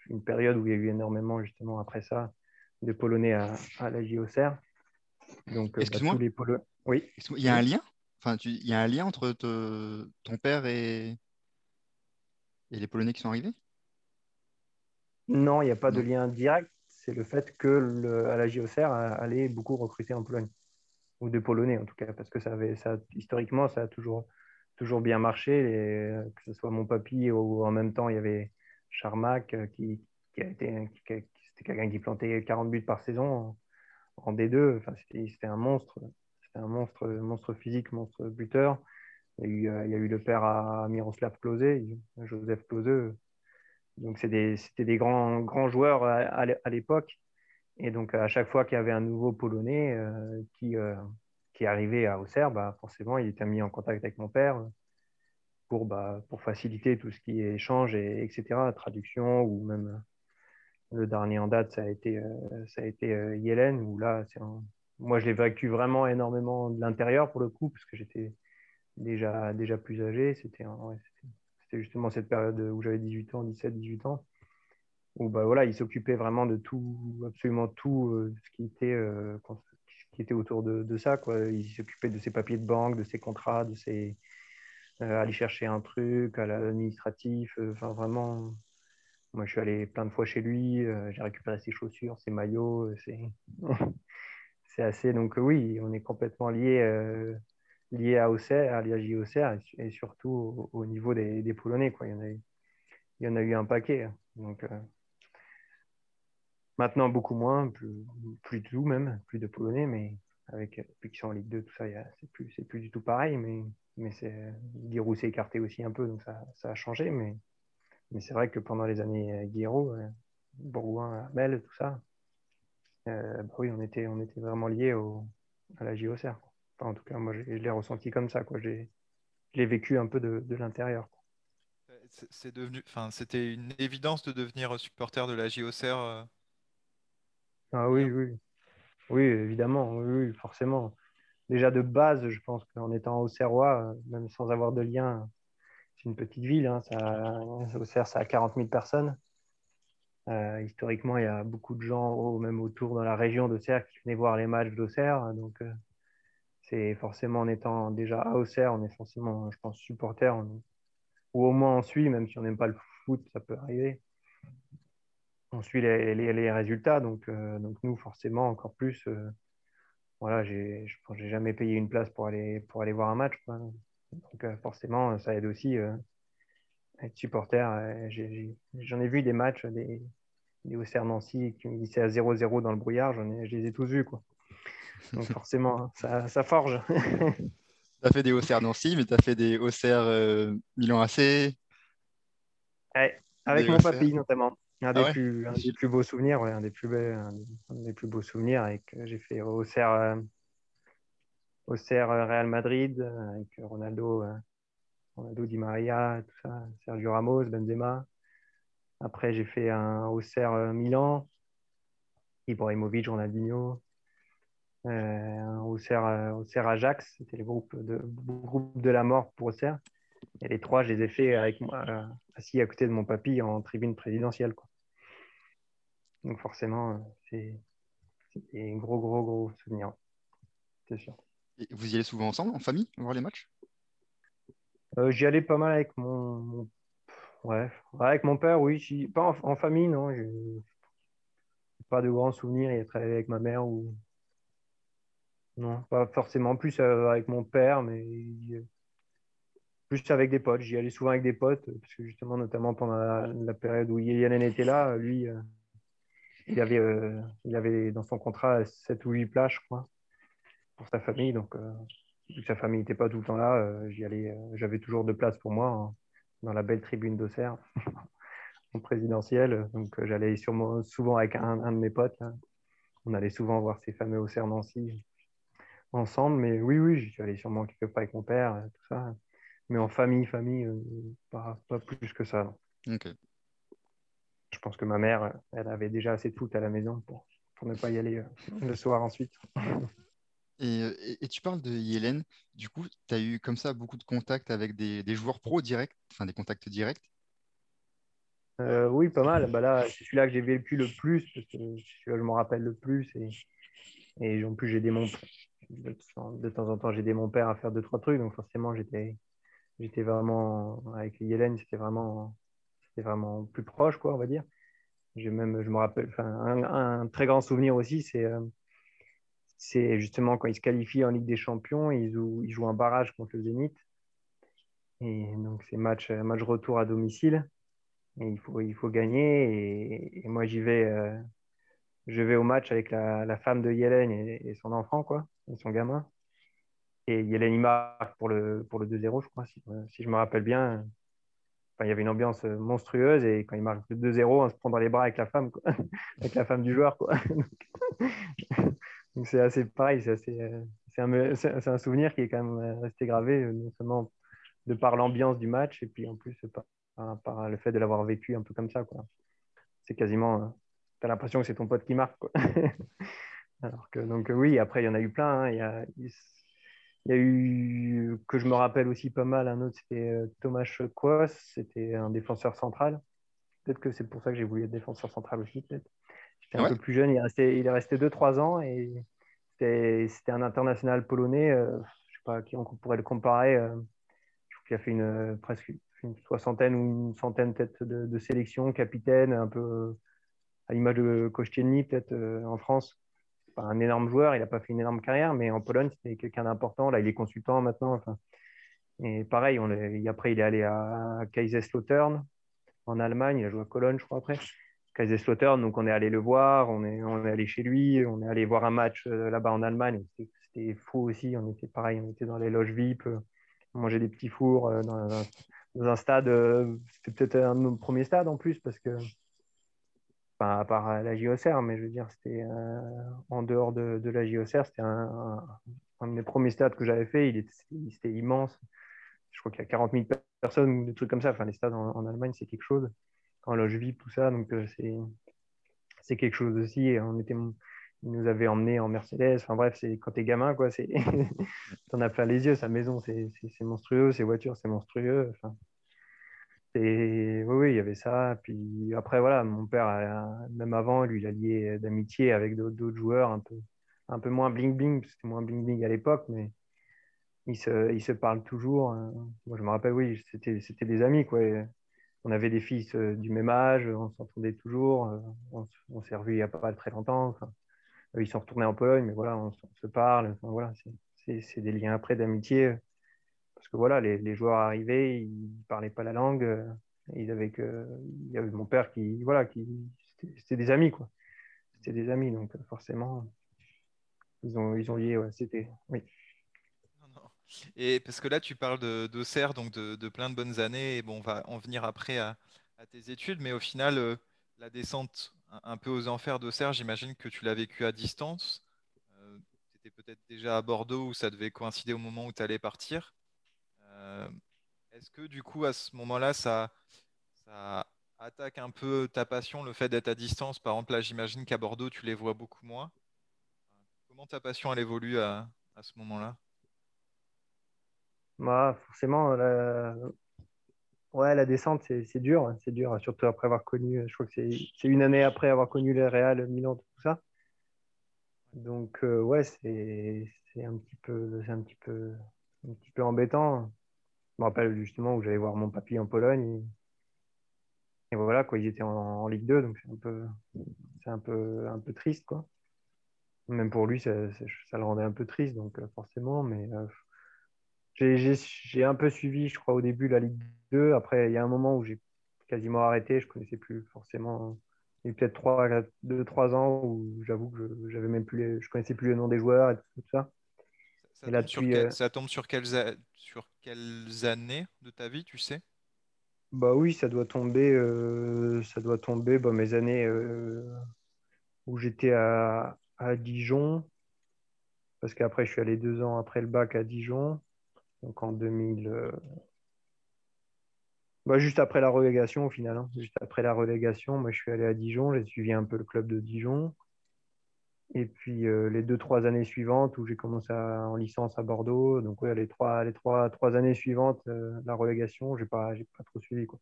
une, période où il y a eu énormément justement après ça de Polonais à, la JOCR. Donc, euh, bah, les Oui. Il y a un lien? Enfin, tu... Il y a un lien entre ton père et... et les Polonais qui sont arrivés? Non, il n'y a pas de lien direct. C'est le fait que le... à la JOCR allait beaucoup recruter en Pologne ou des Polonais en tout cas, parce que ça avait, ça, historiquement, ça a toujours, toujours bien marché, et, que ce soit mon papy ou en même temps, il y avait Charmac euh, qui, qui a été, c'était quelqu'un qui plantait 40 buts par saison en, D2. Enfin, c'était un monstre, c'était un monstre, monstre physique, monstre buteur. Il y, a eu, il y a eu le père à Miroslav Klose, Joseph Klose. Donc, c'était des, grands, grands joueurs à, l'époque. Et donc, à chaque fois qu'il y avait un nouveau Polonais euh, qui, euh, qui arrivait à Auxerre, bah, forcément, il était mis en contact avec mon père pour, bah, pour faciliter tout ce qui est échange, et, etc., traduction, ou même le dernier en date, ça a été, euh, ça a été où là, moi, je vécu vraiment énormément de l'intérieur pour le coup, parce que j'étais déjà, déjà plus âgé. C'était justement cette période où j'avais 18 ans, 17, 18 ans, où bah, voilà, il s'occupait vraiment de tout, absolument tout euh, ce qui était, euh, qui était autour de, de ça. Quoi. Il s'occupait de ses papiers de banque, de ses contrats, de ses, euh, aller chercher un truc à l'administratif. Enfin, vraiment, moi, je suis allé plein de fois chez lui. j'ai récupéré ses chaussures, ses maillots. C'est assez. Donc, oui, on est complètement lié lié à Auxerre, à l'IAJ et, surtout au, niveau des, Polonais. Quoi. Il, y en a, il y en a eu un paquet. Hein. Donc, euh, maintenant, beaucoup moins, plus, du tout même, plus de Polonais, mais avec, depuis qu'ils sont en Ligue 2, tout ça, c'est plus, plus du tout pareil. Mais, mais Giroud s'est écarté aussi un peu, donc ça, ça a changé. Mais, mais c'est vrai que pendant les années Giroud, euh, Bourgoin, Mel, tout ça, euh, bah oui, on était, on était vraiment liés à la JOCR en tout cas, moi, je l'ai ressenti comme ça. Quoi. J'ai, je l'ai vécu un peu de, de l'intérieur. C'est devenu, enfin, c'était une évidence de devenir supporter de la JOCR. Euh. Ah oui, oui, oui, évidemment, oui, forcément. Déjà de base, je pense qu'en étant au Serrois, même sans avoir de lien, c'est une petite ville. Hein, ça, Auxerre, ça a 40 000 personnes. Euh, historiquement, il y a beaucoup de gens, même autour dans la région d'Auxerre, qui venaient voir les matchs d'Auxerre. Donc, euh, c'est forcément en étant déjà à Auxerre, on est forcément, je pense, supporter, ou au moins on suit, même si on n'aime pas le foot, ça peut arriver. On suit les, résultats, donc, euh, donc nous, forcément, encore plus. Euh, voilà, je n'ai jamais payé une place pour aller, pour aller voir un match. Donc euh, forcément, ça aide aussi à être supporter. j'en ai, vu des matchs, des, des Auxerre Nancy qui me disaient à 0-0 dans le brouillard, je les ai tous vus. Quoi. Donc forcément, hein, ça, ça forge. tu as fait des Auxerre Nancy, mais tu as fait des Auxerre euh, Milan AC. avec mon papy notamment. Un, des, ah plus, un des plus beaux souvenirs, un, des plus un, des plus beaux souvenirs. Avec, j'ai fait Auxerre, euh, Auxerre euh, Real Madrid avec Ronaldo, Ronaldo Di Maria, tout ça, Sergio Ramos, Benzema. Après, j'ai fait un Auxerre Milan, Ibrahimovic, Ronaldinho euh, Auxerre, Ajax, c'était le groupe de, groupe de la mort pour Auxerre. Et les trois, je les ai fait avec moi, euh, assis à côté de mon papy en tribune présidentielle. Quoi. Donc forcément, c'est un gros, gros, gros souvenir. C'est sûr. Et vous y allez souvent ensemble, en famille, voir les matchs? Euh, J'y allais pas mal avec mon, Ouais. avec mon père, oui. Pas en, famille, non. Pas de grands souvenirs. Il a travaillé avec ma mère ou non, pas forcément plus euh, avec mon père, mais plus avec des potes. J'y allais souvent avec des potes, parce que justement, notamment pendant la, période où Yann était là, lui, euh, il, avait, euh, il avait dans son contrat 7 ou 8 plages, je crois, pour sa famille. Donc, vu que sa famille n'était pas tout le temps là, j'y allais, j'avais toujours de place pour moi hein, dans la belle tribune d'Auxerre, en présidentielle. Donc, j'allais souvent avec un, de mes potes. On allait souvent voir ces fameux Auxerre Nancy ensemble. Mais oui, oui, j'y suis allé sûrement quelque part avec mon père, euh, tout ça. Mais en famille, famille, euh, pas, pas, plus que ça. Je pense que ma mère, elle avait déjà assez de foot à la maison pour, pour ne pas y aller euh, le soir ensuite. Et, et, tu parles de Yélène, du coup, tu as eu comme ça beaucoup de contacts avec des, des joueurs pro directs, enfin des contacts directs? Oui, pas mal. Bah là, c'est celui-là que j'ai vécu le plus, parce que celui-là, je m'en rappelle le plus. Et, et en plus, j'ai des, de, temps en temps, j'ai aidé mon père à faire deux, trois trucs. Donc, forcément, j'étais, j'étais vraiment, avec Hélène, c'était vraiment, c'était vraiment plus proche, quoi, on va dire. J'ai même, je me rappelle, un, très grand souvenir aussi, c'est, euh, c'est justement quand ils se qualifient en Ligue des Champions, ils jouent, ils jouent un barrage contre le Zénith. Et donc, c'est match, match retour à domicile. Et il faut, il faut gagner. Et, moi, j'y vais, euh, je vais au match avec la, femme de Yellen et, et, son enfant, quoi son gamin. Et Yeleni marque pour le, pour le 2-0, je crois, si, si, je me rappelle bien. Il y avait une ambiance monstrueuse et quand il marque le 2-0, on se prend dans les bras avec la femme, quoi. avec la femme du joueur. Quoi. Donc c'est assez pareil, c'est un, un, souvenir qui est quand même resté gravé, non seulement de par l'ambiance du match et puis en plus par, le fait de l'avoir vécu un peu comme ça. C'est quasiment, tu as l'impression que c'est ton pote qui marque. Quoi. Alors que, donc oui, après, il y en a eu plein. Hein. Il, y a, il, y a, eu, que je me rappelle aussi pas mal, un autre, c'était euh, Thomas Kwas, c'était un défenseur central. Peut-être que c'est pour ça que j'ai voulu être défenseur central aussi, peut-être. J'étais un peu plus jeune, il est resté, il est resté 2-3 ans et c'était un international polonais. Euh, je sais pas qui on pourrait le comparer. Euh, je crois qu'il a fait une, presque une soixantaine ou une centaine peut-être de, de sélections, capitaine, un peu à l'image de Kościelny peut-être en France un énorme joueur, il n'a pas fait une énorme carrière, mais en Pologne, c'était quelqu'un d'important. Là, il est consultant maintenant. Et pareil, après, il est allé à Kaiserslautern en Allemagne. Il a joué à Cologne, je crois, après. Kaiserslautern, donc on est allé le voir, on est, on est allé chez lui, on est allé voir un match euh, là-bas en Allemagne. C'était fou aussi. On était pareil, on était dans les loges VIP, euh, on mangeait des petits fours euh, dans, dans un stade. C'était peut-être un de nos premiers stades en plus, parce que à part la JOCR, mais je veux dire, c'était euh, en dehors de, de la JOCR, c'était un, un, de premiers stades que j'avais fait. Il était, immense. Je crois qu'il y a 40 000 personnes ou des trucs comme ça. Enfin, les stades en, Allemagne, c'est quelque chose. En loge VIP, tout ça. Donc, euh, c'est quelque chose aussi. On était, ils nous avaient emmenés en Mercedes. Enfin, bref, c'est quand t'es gamin, quoi. T'en as plein les yeux. Sa maison, c'est monstrueux. Ses voitures, c'est monstrueux. Enfin, oui, il y avait ça. Puis après, voilà, mon père, même avant, lui, il a lié d'amitié avec d'autres joueurs, un peu, un peu moins bling-bling, c'était moins bling-bling à l'époque, mais ils se, ils se parlent toujours. Hein. Moi, je me rappelle, oui, c'était des amis, quoi. On avait des fils euh, du même âge, on s'entendait toujours. Euh, on, s'est revus il n'y a pas très longtemps. ils sont retournés en Pologne, mais voilà, on, se parle. Voilà, c'est des liens après d'amitié parce que voilà, les, joueurs arrivaient, ils ne parlaient pas la langue. Euh, il y avait mon père qui, voilà, qui, c'était des amis, quoi. C'était des amis, donc euh, forcément, ils ont, ils ont lié, c'était, oui. Et parce que là, tu parles d'Auxerre, donc de, plein de bonnes années, et bon, on va en venir après à, tes études, mais au final, euh, la descente un, peu aux enfers d'Auxerre, j'imagine que tu l'as vécu à distance. tu étais peut-être déjà à Bordeaux où ça devait coïncider au moment où tu allais partir. Euh, est-ce que du coup, à ce moment-là, ça, attaque un peu ta passion, le fait d'être à distance? Par exemple, là, j'imagine qu'à Bordeaux, tu les vois beaucoup moins. Comment ta passion, elle évolue à, ce moment-là? Bah, Forcément, la... Ouais, la descente, c'est dur. C'est dur, surtout après avoir connu, je crois que c'est une année après avoir connu les Real, Milan, tout ça. Donc, euh, ouais, c'est un petit peu, un petit peu, un petit peu embêtant. Je me rappelle justement où j'allais voir mon papy en Pologne. Et, voilà, quoi, ils étaient en, Ligue 2, donc c'est un peu, c'est un peu, un peu triste, quoi. Même pour lui, ça, le rendait un peu triste, donc euh, forcément, mais euh, j'ai un peu suivi, je crois, au début la Ligue 2. Après, il y a un moment où j'ai quasiment arrêté, je connaissais plus forcément. Il y a peut-être 2-3 ans où j'avoue que je, j'avais même connaissais plus le nom des joueurs et tout ça. Ça, tombe, sur euh, ça tombe sur quelles, sur quelles années de ta vie, tu sais? Bah oui, ça doit tomber, euh, ça doit tomber bah, mes années euh, où j'étais à, à, Dijon, parce qu'après je suis allé deux ans après le bac à Dijon, donc en 2000. Bah, juste après la relégation au final, hein. juste après la relégation, moi je suis allé à Dijon, j'ai suivi un peu le club de Dijon. Et puis euh, les deux, trois années suivantes où j'ai commencé en licence à Bordeaux. Donc ouais, les trois, les trois, trois années suivantes, euh, la relégation, je n'ai pas, pas trop suivi. Quoi.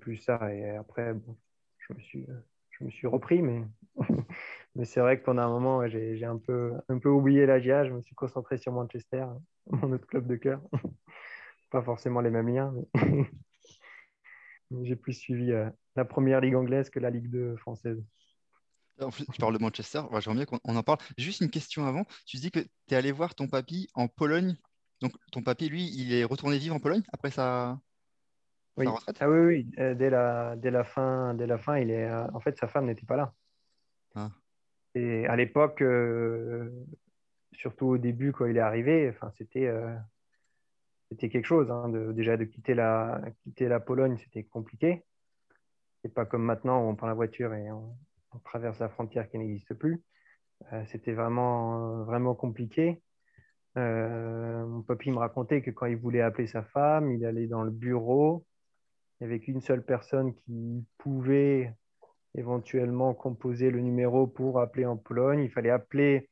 Plus ça. Et après, bon, je, me suis, euh, je me suis repris. Mais, mais c'est vrai que pendant un moment, j'ai un peu, un peu oublié la GIA. Je me suis concentré sur Manchester, mon autre club de cœur. pas forcément les mêmes liens. Mais... j'ai plus suivi la première ligue anglaise que la Ligue 2 française. En plus, tu parles de Manchester, j'aimerais bien qu'on en parle. Juste une question avant. Tu dis que tu es allé voir ton papy en Pologne. Donc, ton papy, lui, il est retourné vivre en Pologne après sa, oui. retraite? Ah oui, oui. Euh, dès, la, dès, la fin, dès la fin, il est, en fait, sa femme n'était pas là. Ah. Et à l'époque, euh, surtout au début, quand il est arrivé, enfin, c'était c'était quelque chose. Hein, de, déjà, de quitter la, quitter la Pologne, c'était compliqué. C'est pas comme maintenant où on prend la voiture et on, traverse la frontière qui n'existe plus. c'était vraiment, vraiment compliqué. mon papy me racontait que quand il voulait appeler sa femme, il allait dans le bureau, avec une seule personne qui pouvait éventuellement composer le numéro pour appeler en Pologne. Il fallait appeler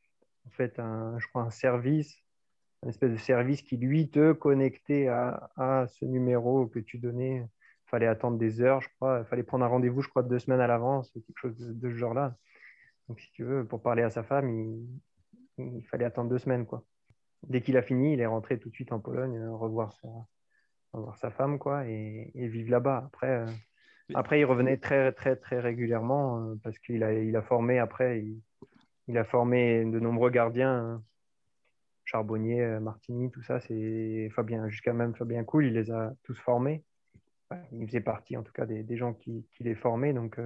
en fait un, je crois, un service, un espèce de service qui lui te connectait à ce numéro que tu donnais. Il fallait attendre des heures, je crois. Il fallait prendre un rendez-vous, je crois, deux semaines à l'avance, quelque chose de, ce genre-là. Donc, si tu veux, pour parler à sa femme, il, il fallait attendre deux semaines, quoi. Dès qu'il a fini, il est rentré tout de suite en Pologne, revoir sa, femme quoi, et, vivre là-bas. Après, euh, après, il revenait très, très, très régulièrement euh, parce qu'il a, il a formé après, il, a formé de nombreux gardiens, hein. Charbonnier, euh, Martini, tout ça. C'est Fabien, jusqu'à même Fabien Cool, il les a tous formés. Il faisait partie en tout cas des, gens qui, qui, les formaient. Donc,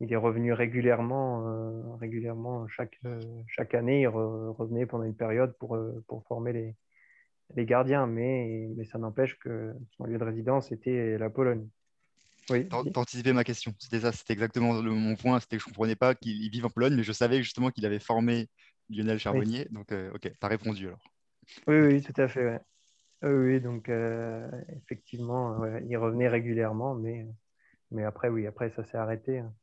il est revenu régulièrement, régulièrement chaque, chaque année. Il revenait pendant une période pour, pour former les, les gardiens, mais, mais ça n'empêche que son lieu de résidence était la Pologne. Oui. T'anticipais ma question. C'était ça, c'était exactement mon point. C'était que je ne comprenais pas qu'il vive en Pologne, mais je savais justement qu'il avait formé Lionel Charbonnier. Donc, euh, ok, tu as répondu alors. Oui, oui, tout à fait. Oui, donc euh, effectivement, il revenait régulièrement, mais, mais après, oui, après, ça s'est arrêté. Hein.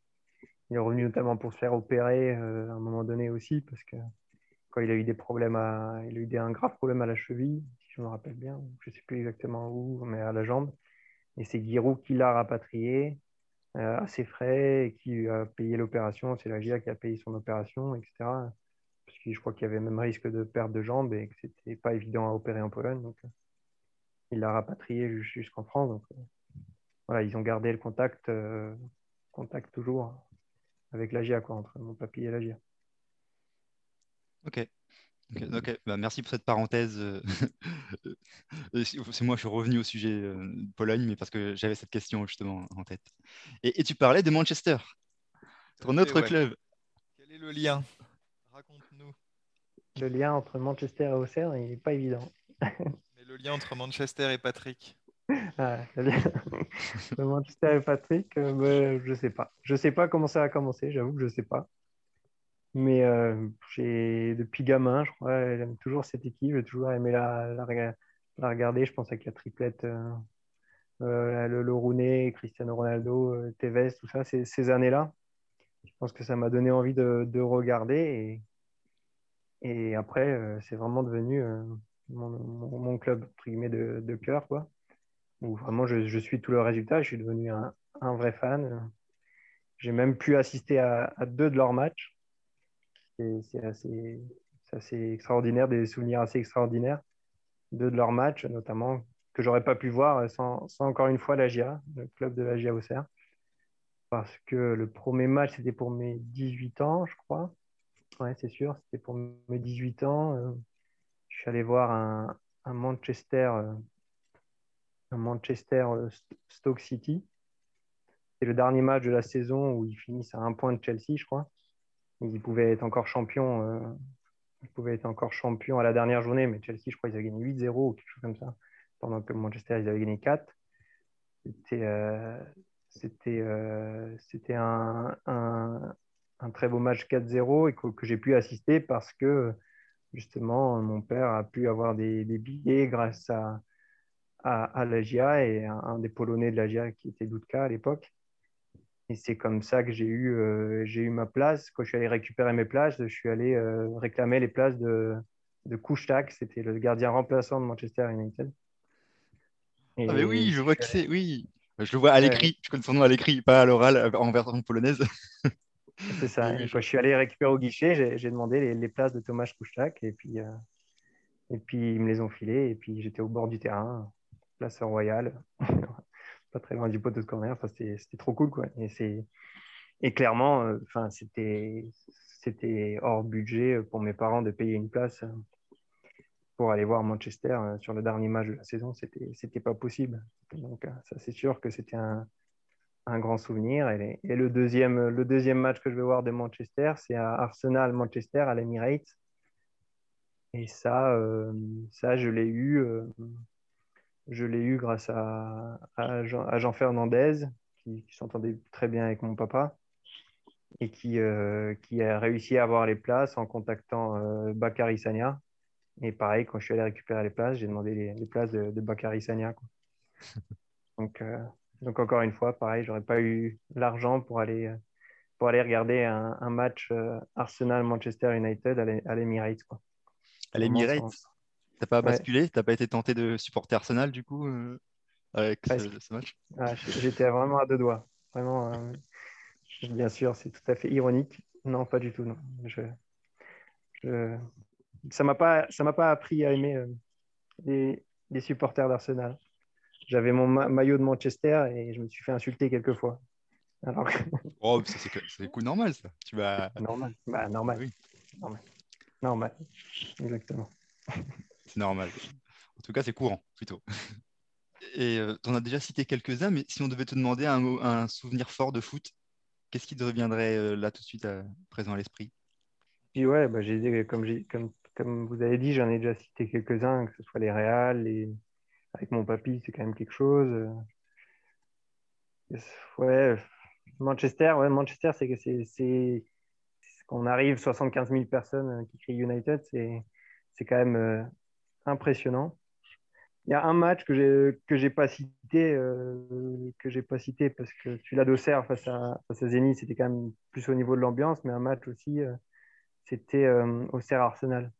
Il est revenu notamment pour se faire opérer euh, à un moment donné aussi, parce que quand il a eu des problèmes à, il a eu un grave problème à la cheville, si je me rappelle bien, je ne sais plus exactement où, mais à la jambe. Et c'est Giroud qui l'a rapatrié euh, à ses frais et qui a payé l'opération. C'est la GIA qui a payé son opération, etc. Parce que je crois qu'il y avait même risque de perte de jambe et que c'était pas évident à opérer en Pologne. Euh, il l'a rapatrié jusqu'en France. Donc, euh, voilà, ils ont gardé le contact, contact toujours avec la GIA, quoi, entre mon papy et la GIA. Ok. Ok, Bah, merci pour cette parenthèse. Euh, euh, c'est moi, je suis revenu au sujet euh, de Pologne, mais parce que j'avais cette question justement en tête. Et, tu parlais de Manchester, ton autre club. Quel est le lien? Raconte-nous. Le lien entre Manchester et Auxerre, il n'est pas évident. le lien entre Manchester et Patrick ah, le Manchester et Patrick, bah, je ne sais pas. Je sais pas comment ça a commencé, j'avoue que je ne sais pas. Mais euh, j'ai depuis gamin, je crois, j'aime toujours cette équipe. J'ai toujours aimé la, regarder. Je pense avec la triplette, euh, euh, le, Rooney, Cristiano Ronaldo, Tevez, tout ça, ces, ces années-là. Je pense que ça m'a donné envie de, de regarder. Et, et après, c'est vraiment devenu mon, club de, de cœur. Quoi. Où vraiment, je, je, suis tous les résultats. Je suis devenu un, un vrai fan. J'ai même pu assister à, deux de leurs matchs c'est assez, assez, extraordinaire, des souvenirs assez extraordinaires de, de leurs matchs, notamment que j'aurais pas pu voir sans, sans, encore une fois la GIA, le club de la GIA Auxerre. Parce que le premier match, c'était pour mes 18 ans, je crois. Ouais, c'est sûr, c'était pour mes 18 ans. Euh, je suis allé voir un, Manchester, euh, un Manchester euh, Stoke City. C'est le dernier match de la saison où ils finissent à un point de Chelsea, je crois. Ils pouvaient être encore champions. Euh, ils pouvaient être encore champions à la dernière journée, mais Chelsea, je crois, ils avaient gagné 8-0 ou quelque chose comme ça, pendant que Manchester, ils avaient gagné 4. C'était euh, euh, un, très beau match 4-0 et que j'ai pu assister parce que justement, mon père a pu avoir des, des billets grâce à, à, à l'AGIA et un, un, des Polonais de l'AGIA qui était Dudka à l'époque. Et c'est comme ça que j'ai eu, euh, j'ai eu ma place. Quand je suis allé récupérer mes places, je suis allé euh, réclamer les places de, de Kouchtak. C'était le gardien remplaçant de Manchester United. ah mais oui, je vois qui c'est, oui. Je le vois à l'écrit, je connais son nom à l'écrit, pas à l'oral, euh, en version polonaise. c'est ça. quand je suis allé récupérer au guichet, j'ai demandé les, les, places de Thomas Kouchtak et puis, et puis ils me les ont filées. Et puis j'étais au bord du terrain, place royale. pas très loin du poteau de corner. Enfin, c'était trop cool, quoi. Et, c'est et clairement, euh, c'était c'était hors budget pour mes parents de payer une place euh, pour aller voir Manchester euh, sur le dernier match de la saison. C'était c'était pas possible. Donc, ça, c'est sûr que c'était un, un, grand souvenir. Et, et, le, deuxième, le deuxième match que je vais voir de Manchester, c'est à Arsenal-Manchester à l'Emirates. Et ça, ça je l'ai eu, je l'ai eu grâce à, à, Jean, Fernandez, qui, s'entendait très bien avec mon papa et qui, qui a réussi à avoir les places en contactant Bakary Sania. Et pareil, quand je suis allé récupérer les places, j'ai demandé les, places de, de Bakary Sania. Donc, donc, encore une fois, pareil, j'aurais pas eu l'argent pour aller, pour aller regarder un, match euh, Arsenal-Manchester United à l'Emirates. À l'Emirates T'as pas basculé? T'as pas été tenté de supporter Arsenal du coup euh, avec ce, match? J'étais vraiment à deux doigts. Vraiment, euh, bien sûr, c'est tout à fait ironique. Non, pas du tout. Non. Je, je... Ça m'a pas, ça m'a pas appris à aimer les, les supporters d'Arsenal. J'avais mon maillot de Manchester et je me suis fait insulter quelques fois. Alors... oh, c'est coup normal, ça. Tu vas... Normal. Bah, normal. Oui. normal. Normal. Exactement. C'est normal. En tout cas, c'est courant, plutôt. Et euh, tu en as déjà cité quelques-uns, mais si on devait te demander un, un souvenir fort de foot, qu'est-ce qui te reviendrait euh, là tout de suite à, présent à l'esprit? Puis ouais, bah, comme, comme, comme vous avez dit, j'en ai déjà cité quelques-uns, que ce soit les Real, les, avec mon papy, c'est quand même quelque chose. Ouais, Manchester, ouais, Manchester, c'est que c'est qu'on arrive 75 000 personnes euh, qui crient United, c'est quand même euh, impressionnant. Il y a un match que j'ai que j'ai pas cité euh, que j'ai pas cité parce que l'as d'Auxerre face à face à Zenit, c'était quand même plus au niveau de l'ambiance, mais un match aussi, c'était Auxerre Arsenal.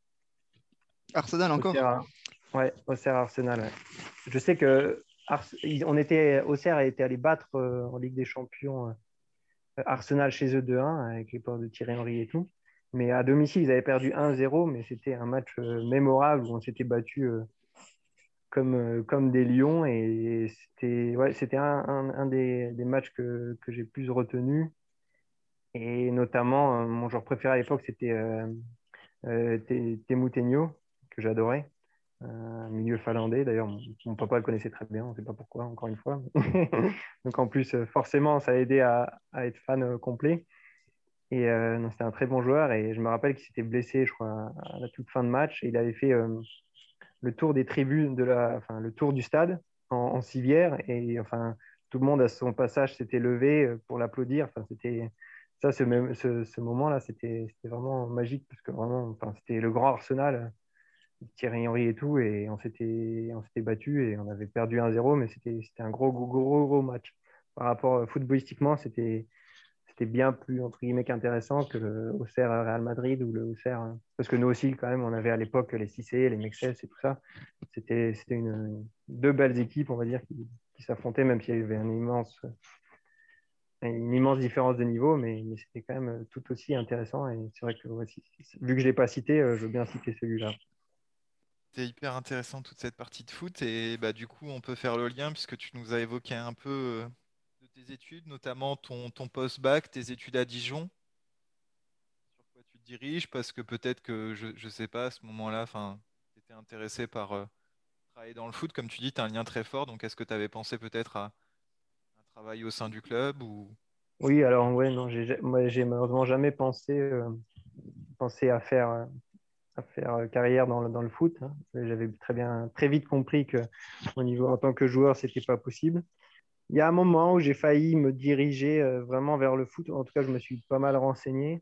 Arsenal encore? Ouais, Auxerre Arsenal. Je sais que on était, a été allé battre euh, en Ligue des Champions euh, Arsenal chez eux 2-1 avec les ports de Thierry Henry et tout. Mais à domicile, ils avaient perdu 1-0, mais c'était un match euh, mémorable où on s'était battu comme, comme des lions. Et c'était ouais, un, un, des, matchs que, que j'ai plus retenu. Et notamment, mon joueur préféré à l'époque, c'était Temu que j'adorais un milieu finlandais. D'ailleurs, mon, papa le connaissait très bien, on ne sait pas pourquoi, encore une fois. Donc en plus, euh, forcément, ça a aidé à, être fan euh, complet. Et euh, c'était un très bon joueur. Et je me rappelle qu'il s'était blessé, je crois, à la toute fin de match. Et il avait fait le tour des tribunes, de la, enfin, le tour du stade en, civière. Et enfin, tout le monde à son passage s'était levé pour l'applaudir. Enfin, c'était ça, ce, ce, ce moment-là, c'était vraiment magique parce que vraiment, enfin, c'était le grand Arsenal Thierry Henry et tout, et on s'était, on s'était battu et on avait perdu 1-0, mais c'était, c'était un gros, gros, gros, match. Par rapport euh, footballistiquement, c'était, c'était bien plus entre guillemets que le Auxerre Real Madrid ou le Auxerre, parce que nous aussi, quand même, on avait à l'époque les Cissé, les Mexès et tout ça. C'était, c'était une, deux belles équipes, on va dire, qui, s'affrontaient, même s'il y avait immense, une immense différence de niveau, mais, mais c'était quand même tout aussi intéressant. Et c'est vrai que vu que je ne l'ai pas cité, euh, je veux bien citer celui-là. C'était hyper intéressant toute cette partie de foot. Et bah, du coup on peut faire le lien puisque tu nous as évoqué un peu euh, de tes études, notamment ton, ton post-bac, tes études à Dijon. Sur quoi tu te diriges Parce que peut-être que je ne sais pas à ce moment-là, tu étais intéressé par euh, travailler dans le foot, comme tu dis, tu as un lien très fort, donc est-ce que tu avais pensé peut-être à un travail au sein du club ou... Oui, alors ouais, non, j'ai malheureusement jamais pensé, euh, pensé à faire à faire euh, carrière dans, le foot. Hein. J'avais très bien, très vite compris que au niveau en tant que joueur, c'était pas possible. Il y a un moment où j'ai failli me diriger euh, vraiment vers le foot. En tout cas, je me suis pas mal renseigné.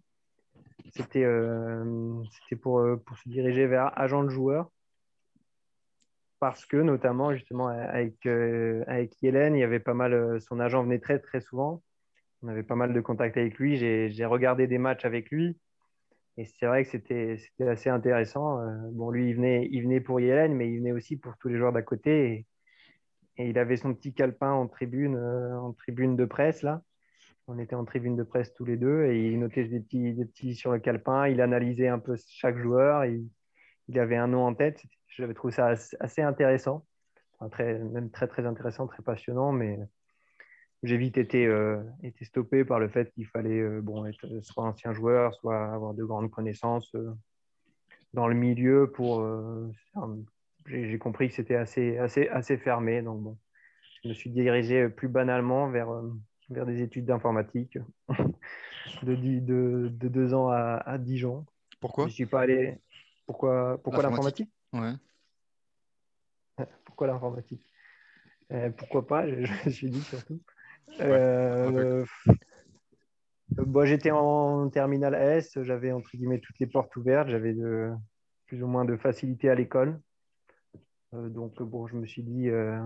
C'était euh, pour, pour se diriger vers agent de joueur. Parce que, notamment, justement, avec, avec Hélène, il y avait pas mal. Son agent venait très, très souvent. On avait pas mal de contacts avec lui. J'ai regardé des matchs avec lui. Et c'est vrai que c'était assez intéressant. Euh, bon, lui, il venait, il venait pour Yellen, mais il venait aussi pour tous les joueurs d'à côté. Et, il avait son petit calepin en tribune, euh, en tribune de presse, là. On était en tribune de presse tous les deux et il notait des petits, des petits sur le calepin. Il analysait un peu chaque joueur. Il, avait un nom en tête. J'avais trouvé ça assez intéressant. très, même très, très intéressant, très passionnant. Mais j'ai vite été, euh, été stoppé par le fait qu'il fallait euh, bon, être soit ancien joueur, soit avoir de grandes connaissances euh, dans le milieu. Pour, j'ai, compris que c'était assez, assez, assez fermé. Donc, bon, je me suis dirigé plus banalement vers, vers des études d'informatique de, de, de, deux ans à, à Dijon. Pourquoi? Je suis pas allé Pourquoi, pourquoi l'informatique Ouais. Pourquoi l'informatique? Euh, Pourquoi pas? Je, je me suis dit surtout. Ouais, Euh, bon, J'étais en terminale S, j'avais entre guillemets toutes les portes ouvertes, j'avais plus ou moins de facilité à l'école. Euh, donc bon, je me suis dit euh,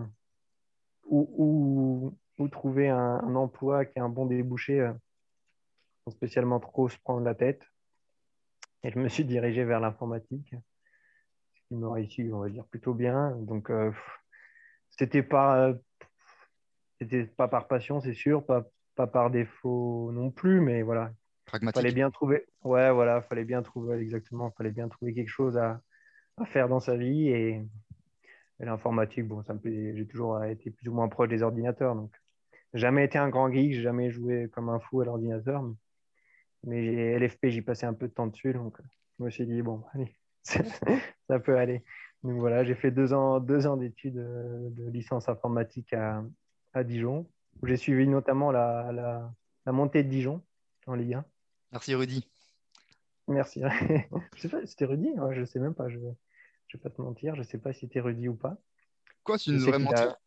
où, où- où trouver un, un emploi qui a un bon débouché sans spécialement trop se prendre la tête. Et je me suis dirigé vers l'informatique, ce qui m'a réussi, on va dire, plutôt bien. Donc euh, c'était pas, c'était pas par passion, c'est sûr, pas, pas par défaut non plus, mais voilà, Pragmatique. fallait bien trouver. Ouais, voilà, fallait bien trouver exactement. Fallait bien trouver quelque chose à, à faire dans sa vie et, et l'informatique. Bon, ça me plaît. J'ai toujours été plus ou moins proche des ordinateurs, donc jamais été un grand geek. J'ai jamais joué comme un fou à l'ordinateur, mais, LFP, j'y passais un peu de temps dessus, donc je me suis dit bon, allez, ça peut aller. Donc voilà, j'ai fait deux ans, deux ans d'études euh, de licence informatique à, à Dijon, où j'ai suivi notamment la, la, la montée de Dijon en Ligue 1. Merci Rudy. Merci. je sais pas, c'était Rudy Ouais, Je sais même pas. Je vais, je vais pas te mentir. Je sais pas si c'était Rudy ou pas. Quoi, tu nous aurais menti a-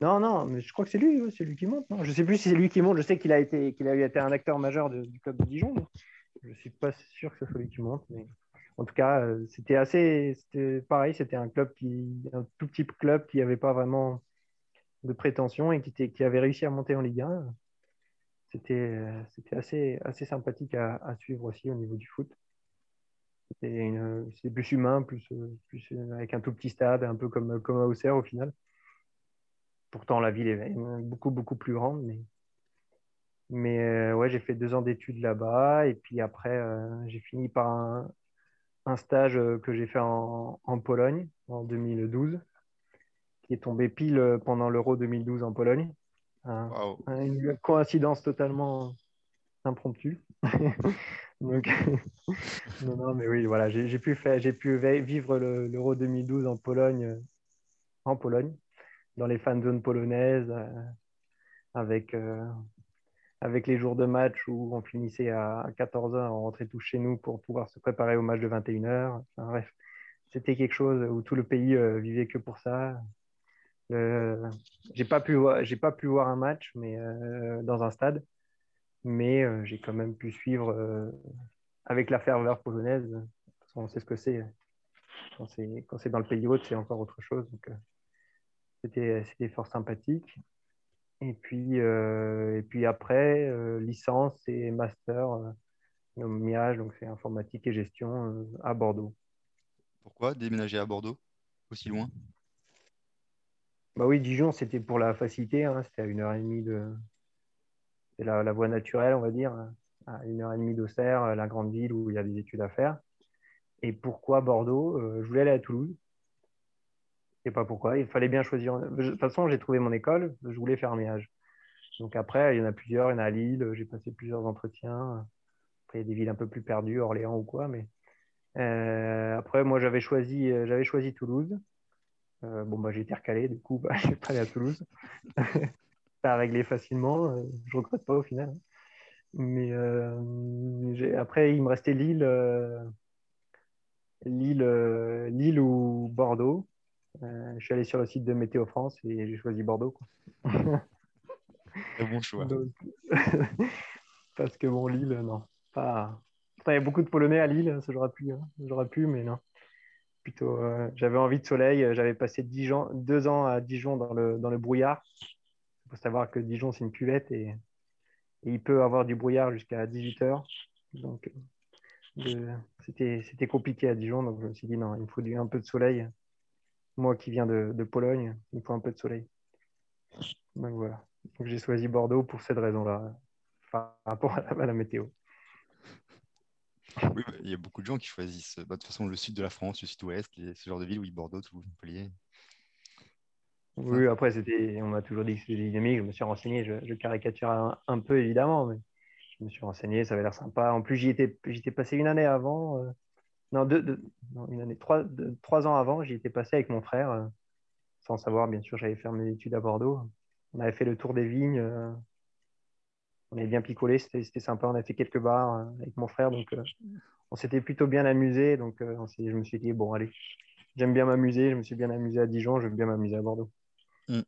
Non, non, mais je crois que c'est lui, c'est lui qui monte. non? Je sais plus si c'est lui qui monte. Je sais qu'il a été, qu'il a été un acteur majeur de- du club de Dijon. mais je suis pas sûr que ce soit lui qui monte. Mais en tout cas, euh, c'était assez, c'était pareil. C'était un club qui, un tout petit club qui avait pas vraiment de prétention et qui, avait réussi à monter en Ligue 1. C'était, euh, assez, sympathique à, suivre aussi au niveau du foot. C'est plus humain, plus, euh, euh, avec un tout petit stade, un peu comme, comme à Auxerre au final. Pourtant, la ville est beaucoup, beaucoup plus grande. Mais, euh, ouais, j'ai fait deux ans d'études là-bas. Et puis après, euh, j'ai fini par un, stage euh, que j'ai fait en Pologne en 2012, qui est tombé pile euh, pendant l'Euro 2012 en Pologne. Un- Waouh. une coïncidence totalement impromptue. Donc, non, non, mais oui, voilà, j'ai pu, faire, vivre le- l'Euro 2012 en Pologne, euh, en Pologne, dans les fan zones polonaises, euh, avec, euh, avec les jours de match où on finissait à 14h, on rentrait tous chez nous pour pouvoir se préparer au match de 21h. Enfin, bref, c'était quelque chose où tout le pays euh, vivait que pour ça. Euh, j'ai pas pu j'ai pas pu voir un match, mais euh, dans un stade, mais euh, j'ai quand même pu suivre avec la ferveur polonaise. On sait ce que c'est. Quand c'est quand c'est dans le pays hôte, c'est encore autre chose. Donc c'était c'était fort sympathique. Et puis et puis après licence et master au MIAGE, donc c'est informatique et gestion à Bordeaux. Pourquoi déménager à Bordeaux aussi loin? Bah oui, Dijon, c'était pour la facilité. hein. C'était à une heure et demie de. C'est la, la voie naturelle, on va dire. À une heure et demie d'Auxerre, la grande ville où il y a des études à faire. Et pourquoi Bordeaux? Euh, Je voulais aller à Toulouse. Je sais pas pourquoi. Il fallait bien choisir. De toute façon, j'ai trouvé mon école. Je voulais faire un ménage. Donc après, il y en a plusieurs. Il y en a à Lille. J'ai passé plusieurs entretiens. Après, il y a des villes un peu plus perdues, Orléans ou quoi. Mais euh, après, moi, j'avais choisi, euh, j'avais choisi Toulouse. Euh, bon, bah, j'ai été recalé, du coup, bah, je suis pas allé à Toulouse. Ça a réglé facilement, euh, je regrette pas au final. Mais euh, après, il me restait Lille, Lille, Lille ou Bordeaux. Euh, je suis allé sur le site de Météo France et j'ai choisi Bordeaux. Très bon choix. Donc, Parce que bon, Lille, non. Pas... Pourtant, il y a beaucoup de Polonais à Lille, ça j'aurais pu, hein. j'aurais pu, mais non. Plutôt, euh, j'avais envie de soleil. euh, J'avais passé deux ans à Dijon dans le, dans le brouillard. Il faut savoir que Dijon, c'est une cuvette et, il peut avoir du brouillard jusqu'à 18 heures. Donc, euh, c'était compliqué à Dijon. Donc, je me suis dit, non, il me faut du, un peu de soleil. Moi qui viens de, de Pologne, il me faut un peu de soleil. Donc, voilà. Donc, j'ai choisi Bordeaux pour cette raison-là, par rapport à la météo. Oui, bah, il y a beaucoup de gens qui choisissent bah, de toute façon le sud de la France, le sud-ouest, ce genre de ville, oui, Bordeaux, Toulouse, Montpellier. Oui, après, c'était, on m'a toujours dit que c'était dynamique. Je me suis renseigné, je, je caricature un, un peu évidemment, mais je me suis renseigné, ça avait l'air sympa. En plus, j'y étais, j'y étais passé une année avant, euh, non, deux, deux- non, une année, trois, deux- trois ans avant, j'y étais passé avec mon frère, euh, sans savoir, bien sûr, j'allais faire mes études à Bordeaux. On avait fait le tour des vignes, euh, on avait bien picolé, c'était sympa. On a fait quelques bars euh, avec mon frère, donc euh, on s'était plutôt bien amusé. Donc je me suis dit, bon, allez, j'aime bien m'amuser. Je me suis bien amusé à Dijon, je veux bien m'amuser à Bordeaux. Mm.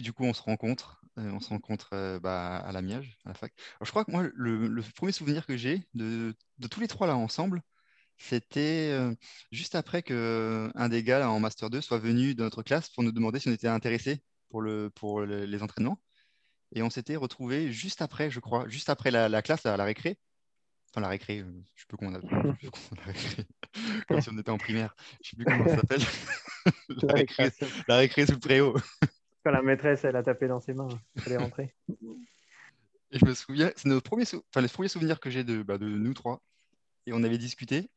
Du coup, on se rencontre, on se rencontre bah, à la Miage, à la fac. je crois que moi, le, premier souvenir que j'ai de, de, tous les trois là ensemble, c'était juste après qu'un des gars en Master 2 soit venu de notre classe pour nous demander si on était intéressés pour, le, pour les entraînements. Et on s'était retrouvés juste après, je crois, juste après la, classe, à la récré. Enfin, la récré, euh, je sais plus comment on appelle. la récré. Comme si on était en primaire. Je sais plus comment ça s'appelle. la, récré, la récré sous le préau. Quand la maîtresse, elle a tapé dans ses mains, il fallait rentrer. Et je me souviens, c'est notre premier, enfin, le premier souvenir que j'ai de, bah, de nous trois. Et on avait discuté.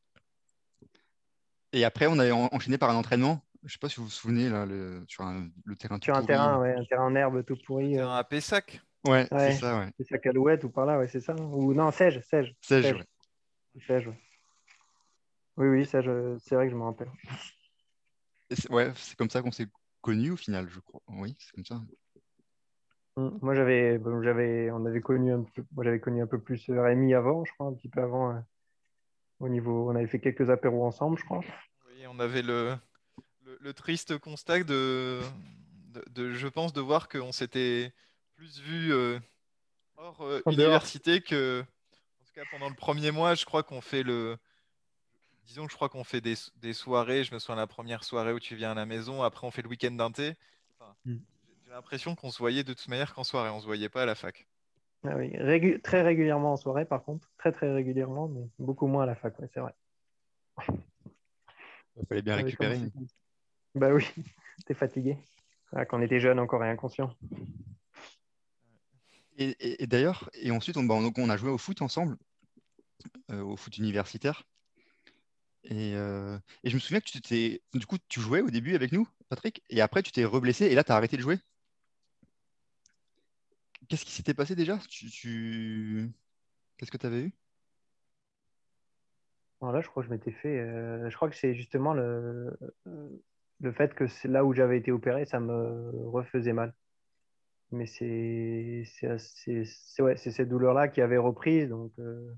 Et après, on avait enchaîné par un entraînement je ne sais pas si vous vous souvenez, là, le, sur le terrain tout Sur un terrain, ouais, un terrain en herbe tout pourri. Un euh. Pessac Ouais, c'est ça, ouais. Pessac Alouette ou par là, ouais, c'est ça. Ou non, Sège, Sège. Sège, ouais. Sège, ouais. Oui, oui, ça, c'est vrai que je me rappelle. Ouais, c'est comme ça qu'on s'est connus au final, je crois. Oui, c'est comme ça. Hum, moi, j'avais, j'avais, on avait connu un peu, moi, j'avais connu un peu plus euh, Rémi avant, je crois, un petit peu avant. Euh, au niveau, on avait fait quelques apéros ensemble, je crois. Oui, on avait le, le, triste constat de, de, je pense, de voir qu'on s'était plus vu euh, hors euh, université que, en tout cas pendant le premier mois, je crois qu'on fait le, disons que je crois qu'on fait des, des, soirées. Je me souviens de la première soirée où tu viens à la maison. Après, on fait le week-end d'un thé. Mm. J'ai l'impression qu'on se voyait de toute manière qu'en soirée. On se voyait pas à la fac. Ah oui. très régulièrement en soirée, par contre. Très, très régulièrement, mais beaucoup moins à la fac, c'est vrai. Il fallait bien récupérer. Bah oui, t'es fatigué. quand on était jeune encore et inconscient. Et, d'ailleurs, et ensuite, on, bah, on, a joué au foot ensemble, euh, au foot universitaire. Euh, et, je me souviens que tu t'es, du coup, tu jouais au début avec nous, Patrick, et après tu t'es reblessé et là tu as arrêté de jouer. Qu'est-ce qui s'était passé déjà? Tu, Qu'est-ce que tu avais eu là, je crois que je m'étais fait. Euh, je crois que c'est justement le, le fait que c'est là où j'avais été opéré, ça me refaisait mal. Mais c'est ouais, cette douleur-là qui avait repris. Donc, euh,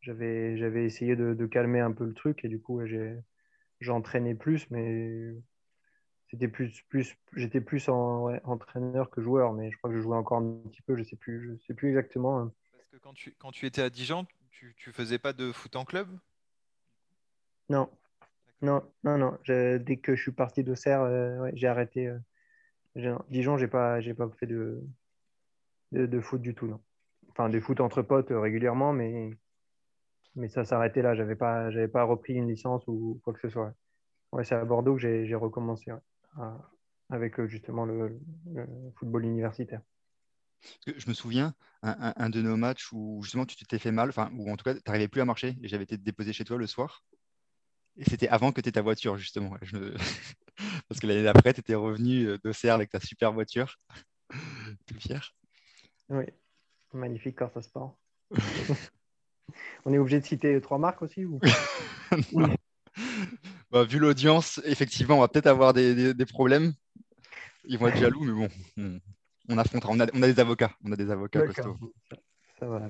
j'avais essayé de, calmer un peu le truc et du coup, j'entraînais plus, mais c'était plus, plus, j'étais plus en, entraîneur que joueur. Mais je crois que je jouais encore un petit peu, je ne sais, plus, je sais plus exactement. Hein. Parce que quand tu, quand tu étais à Dijon, tu ne faisais pas de foot en club? Non, non, non, non. dès que je suis parti d'Auxerre, euh, j'ai arrêté. Euh, Dijon, j'ai pas, pas fait de, de, foot du tout, non. Enfin, des foot entre potes euh, régulièrement, mais, mais ça s'arrêtait là. J'avais pas, pas repris une licence ou quoi que ce soit. C'est à Bordeaux que j'ai recommencé avec justement le, football universitaire. Je me souviens, un, de nos matchs où justement tu t'étais fait mal, enfin, ou en tout cas tu n'arrivais plus à marcher et j'avais été déposé chez toi le soir. Et c'était avant que tu aies ta voiture, justement. Parce que l'année d'après, tu étais revenu euh, d'Auxerre avec ta super voiture. Tout fier. Oui, magnifique Corsa Sport. on est obligé de citer trois marques aussi ou... bah, Vu l'audience, effectivement, on va peut-être avoir des, problèmes. Ils vont être jaloux, mais bon, on, affrontera. On a, des avocats. On a des avocats costauds. Ça va.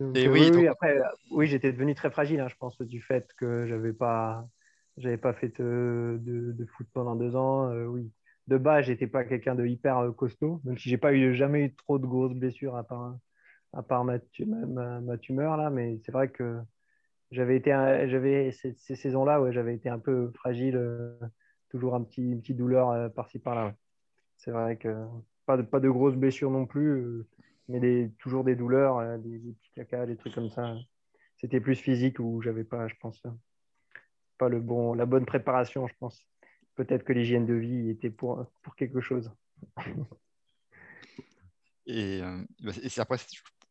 Et oui, oui, après, euh, oui, j'étais devenu très fragile, hein, je pense, du fait que j'avais pas, j'avais pas fait de, de, foot pendant deux ans. Euh, oui, de base, j'étais pas quelqu'un de hyper euh, costaud, même si j'ai pas eu jamais eu trop de grosses blessures à part, à part ma, ma, tumeur là, mais c'est vrai que j'avais été, j'avais ces, saisons-là, ouais, j'avais été un peu fragile, toujours un petit, une petite douleur par-ci par-là. C'est vrai que pas de, pas de grosses blessures non plus mais toujours des douleurs, euh, des, petits cacas, des trucs comme ça. C'était plus physique où j'avais pas, je pense, pas le bon, la bonne préparation, je pense. Peut-être que l'hygiène de vie était pour, pour quelque chose. Et, euh, bah, et après,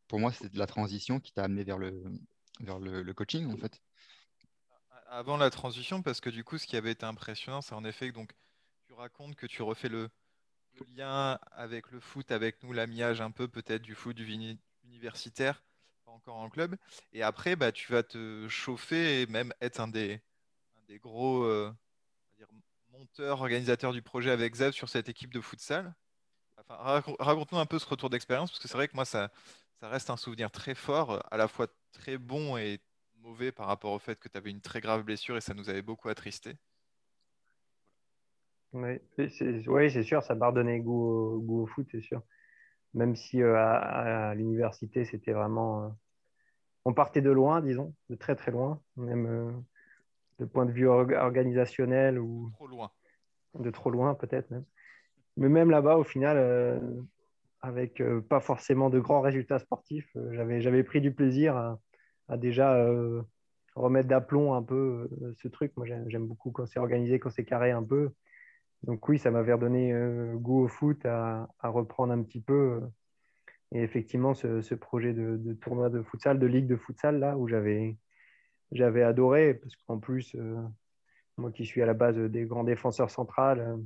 pour moi, c'est de la transition qui t'a amené vers le, vers le, coaching, en fait. Avant la transition, parce que du coup, ce qui avait été impressionnant, c'est en effet que donc, tu racontes que tu refais le, le lien avec le foot, avec nous, l'amiage un peu peut-être du foot du universitaire, pas encore en club. Et après, bah, tu vas te chauffer et même être un des, gros euh, monteurs, organisateurs du projet avec Zev sur cette équipe de futsal. Raconte-nous un peu ce retour d'expérience, parce que c'est vrai que moi, ça, ça reste un souvenir très fort, à la fois très bon et mauvais par rapport au fait que tu avais une très grave blessure et ça nous avait beaucoup attristé. Oui, c'est sûr, ça m'a redonné goût, goût, au foot, c'est sûr. Même si euh, à, l'université, c'était vraiment. Euh, on partait de loin, disons, de très très loin, même euh, de point de vue organisationnel ou. Trop loin. De trop loin, peut-être même. Mais même là-bas, au final, avec pas forcément de grands résultats sportifs, j'avais pris du plaisir à, à déjà remettre d'aplomb un peu ce truc. Moi, j'aime beaucoup quand c'est organisé, quand c'est carré un peu. Donc oui, ça m'avait redonné euh, goût au foot à, reprendre un petit peu. Euh, et effectivement, ce, projet de, tournoi de futsal, de ligue de futsal, là, où j'avais, adoré, parce qu'en plus, euh, moi qui suis à la base des grands défenseurs centrales,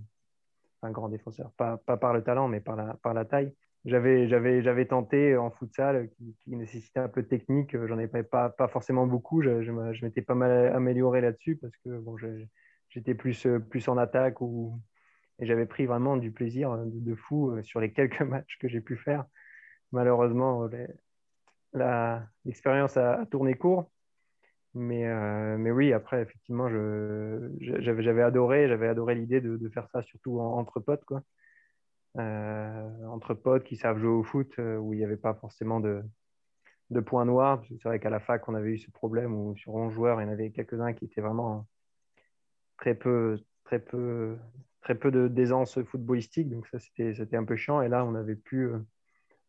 enfin grand défenseur, pas, par le talent, mais par la, par la taille, j'avais, tenté en futsal qui, qui, nécessitait un peu de technique. J'en ai pas, pas, forcément beaucoup. Je, je, m'étais pas mal amélioré là-dessus parce que bon, j'étais plus, plus en attaque ou, et j'avais pris vraiment du plaisir euh, de, fou euh, sur les quelques matchs que j'ai pu faire. Malheureusement, l'expérience a, tourné court. Mais, euh, mais oui, après, effectivement, j'avais adoré, adoré l'idée de, faire ça, surtout entre potes. Quoi. entre potes qui savent jouer au foot, où il n'y avait pas forcément de, de points noirs. C'est vrai qu'à la fac, on avait eu ce problème où sur 11 joueurs, il y en avait quelques-uns qui étaient vraiment très peu, très peu très peu d'aisance footballistique, donc ça c'était un peu chiant. Et là, on avait pu, euh,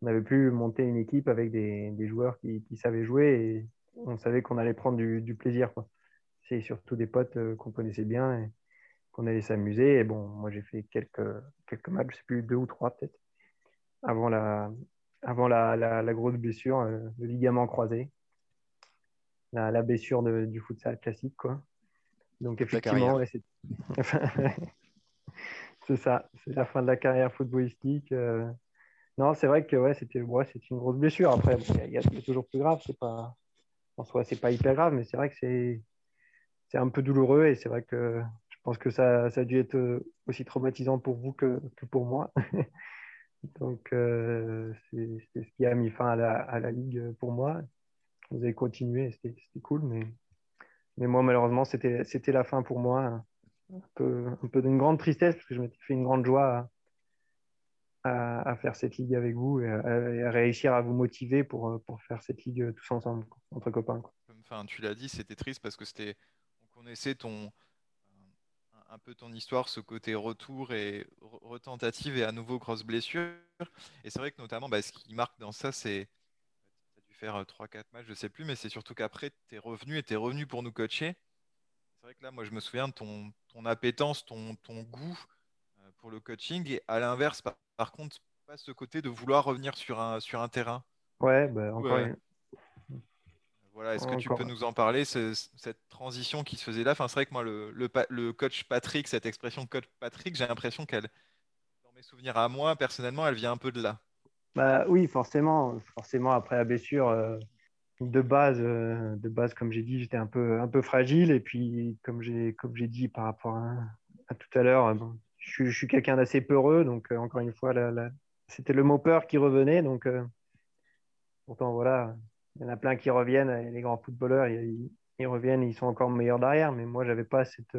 on avait pu monter une équipe avec des, joueurs qui, savaient jouer et on savait qu'on allait prendre du, du plaisir. C'est surtout des potes euh, qu'on connaissait bien et qu'on allait s'amuser. Et bon, moi j'ai fait quelques, quelques matchs, je sais plus, deux ou trois peut-être, avant la, avant la, grosse blessure, euh, le ligament croisé, la, blessure du futsal classique. Quoi. Donc effectivement, c'est ça, c'est la fin de la carrière footballistique. Euh. Non, c'est vrai que ouais, c'était ouais, une grosse blessure. Après, il y, a toujours plus grave. C'est pas, en soi, c'est pas hyper grave, mais c'est vrai que c'est, c'est un peu douloureux et c'est vrai que je pense que ça, ça a dû être euh, aussi traumatisant pour vous que, que pour moi. Donc, euh, c'est, ce qui a mis fin à la, à la, ligue pour moi. Vous avez continué, c'était, cool, mais, mais moi, malheureusement, c'était, la fin pour moi un peu, un peu d'une grande tristesse parce que je m'étais fait une grande joie à, à, faire cette ligue avec vous et à, réussir à vous motiver pour, pour faire cette ligue tous ensemble, entre copains. Enfin, tu l'as dit, c'était triste parce que c'était, on connaissait ton, un peu ton histoire, ce côté retour et retentative et à nouveau grosse blessure. Et c'est vrai que notamment, bah, ce qui marque dans ça, c'est faire 3-4 matchs, je sais plus, mais c'est surtout qu'après, tu es revenu et tu es revenu pour nous coacher. C'est vrai que là, moi, je me souviens de ton, ton appétence, ton, ton goût euh, pour le coaching. Et à l'inverse, par, contre, pas ce côté de vouloir revenir sur un, sur un terrain. Ouais, bah, encore Voilà, est-ce que tu peux nous en parler, cette transition qui se faisait là? Enfin, C'est vrai que moi, le, le, coach Patrick, cette expression coach Patrick, j'ai l'impression qu'elle, dans mes souvenirs à moi, personnellement, elle vient un peu de là. Bah, oui, forcément. Forcément, après la blessure, euh, de base, euh, de base, comme j'ai dit, j'étais un peu, un peu fragile. Et puis, comme j'ai, comme j'ai dit par rapport à, tout à l'heure, euh, je, suis quelqu'un d'assez peureux. Donc, euh, encore une fois, c'était le mot peur qui revenait. Donc, pourtant, voilà, il y en a plein qui reviennent. Les grands footballeurs, ils, ils reviennent, ils sont encore meilleurs derrière. Mais moi, j'avais pas cette.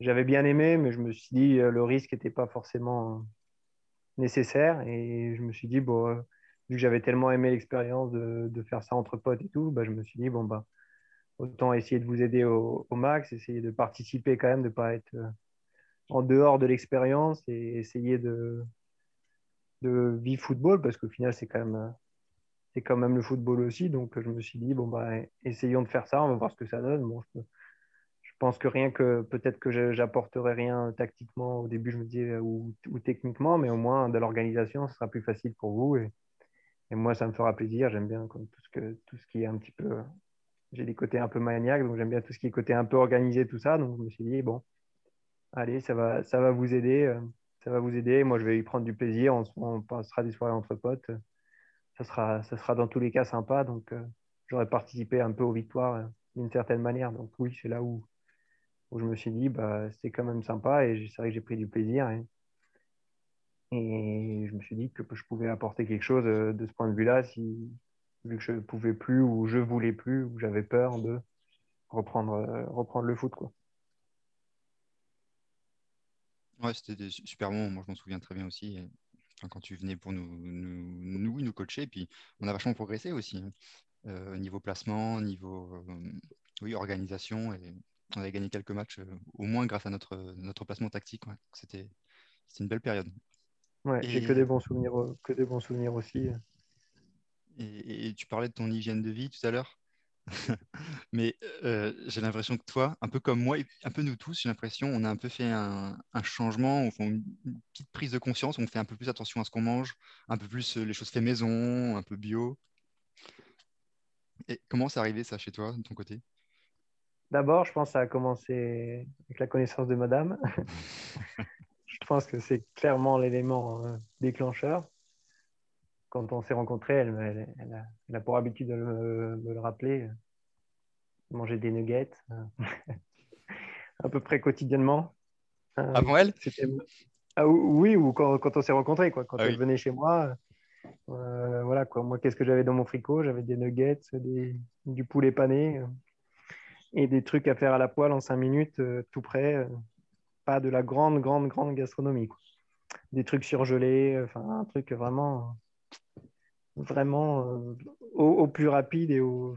j'avais bien aimé, mais je me suis dit, le risque n'était pas forcément nécessaire. Et je me suis dit, bon vu que j'avais tellement aimé l'expérience de, faire ça entre potes et tout, bah, je me suis dit, bon, bah, autant essayer de vous aider au, max, essayer de participer quand même, de ne pas être euh, en dehors de l'expérience et essayer de, de vivre football, parce qu'au final, c'est quand, même, c'est quand même le football aussi. Donc, je me suis dit, bon, bah, essayons de faire ça, on va voir ce que ça donne. Bon, je, je pense que rien que peut-être que j'apporterai rien tactiquement au début, je me disais, ou, ou techniquement, mais au moins de l'organisation, ce sera plus facile pour vous. Et, et moi, ça me fera plaisir. J'aime bien tout, ce que, tout ce qui est un petit peu. J'ai des côtés un peu maniaques, donc j'aime bien tout ce qui est côté un peu organisé, tout ça. Donc je me suis dit, bon, allez, ça va, ça va vous aider. Euh, ça va vous aider. Moi, je vais y prendre du plaisir. On, passera des soirées entre potes. Ça sera, ça sera dans tous les cas sympa. Donc, euh, j'aurais participé un peu aux victoires euh, d'une certaine manière. Donc, oui, c'est là où, où je me suis dit, bah, c'est quand même sympa. Et c'est vrai que j'ai pris du plaisir. Et, je me suis dit que je pouvais apporter quelque chose de ce point de vue-là, vu que je ne pouvais plus ou je voulais plus ou j'avais peur de reprendre, reprendre le foot. Quoi. Ouais, c'était super moments. Moi, je m'en souviens très bien aussi. quand tu venais pour nous, nous, nous, nous coacher, puis on a vachement progressé aussi. Hein. Euh, niveau placement, niveau euh, oui, organisation. Et on avait gagné quelques matchs, euh, au moins grâce à notre, notre placement tactique. C'était une belle période. Ouais, et... que des bons souvenirs, que des bons souvenirs aussi. Et, et, tu parlais de ton hygiène de vie tout à l'heure. Mais j'ai l'impression que toi, un peu comme moi, et un peu nous tous, j'ai l'impression, on a un peu fait un, changement, on fait une, petite prise de conscience, on fait un peu plus attention à ce qu'on mange, un peu plus les choses fait maison, un peu bio. Et comment c'est arrivé ça chez toi, de ton côté? D'abord, je pense que ça a commencé avec la connaissance de madame. je pense que c'est clairement l'élément déclencheur quand on s'est rencontrés, elle, a, pour habitude de me, le rappeler, manger des nuggets à peu près quotidiennement. Avant elle? ah, Oui, ou quand, on s'est rencontrés, quoi. quand ah elle venait chez moi. Euh, voilà quoi. Moi, qu'est-ce que j'avais dans mon fricot J'avais des nuggets, du poulet pané euh, et des trucs à faire à la poêle en cinq minutes, euh, tout près. pas de la grande, grande, grande gastronomie. Des trucs surgelés, enfin un truc vraiment vraiment euh, au, plus rapide et au...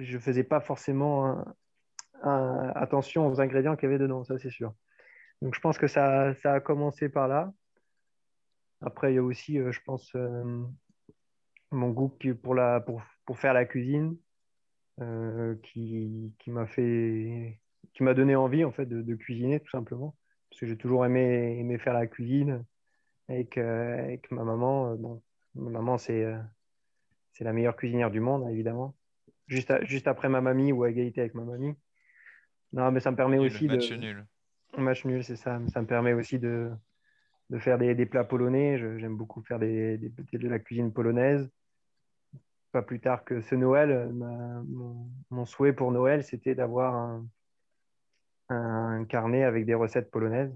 je faisais pas forcément attention aux ingrédients qu'il y avait dedans, ça c'est sûr. Donc je pense que ça, ça, a commencé par là. Après, il y a aussi, euh, je pense, euh, mon goût pour, la, pour, pour faire la cuisine qui, qui m'a fait qui m'a donné envie en fait de, de, cuisiner tout simplement parce que j'ai toujours aimé, aimé faire la cuisine avec, avec ma maman bon Ma maman, euh, c'est la meilleure cuisinière du monde, évidemment. Juste, juste après ma mamie ou à égalité avec ma mamie. Non, mais ça me permet aussi match de. Nul. Match nul, c'est ça. Ça me permet aussi de, de faire des, des plats polonais. J'aime beaucoup faire des, des, de la cuisine polonaise. Pas plus tard que ce Noël, mon, mon, souhait pour Noël, c'était d'avoir un, carnet avec des recettes polonaises.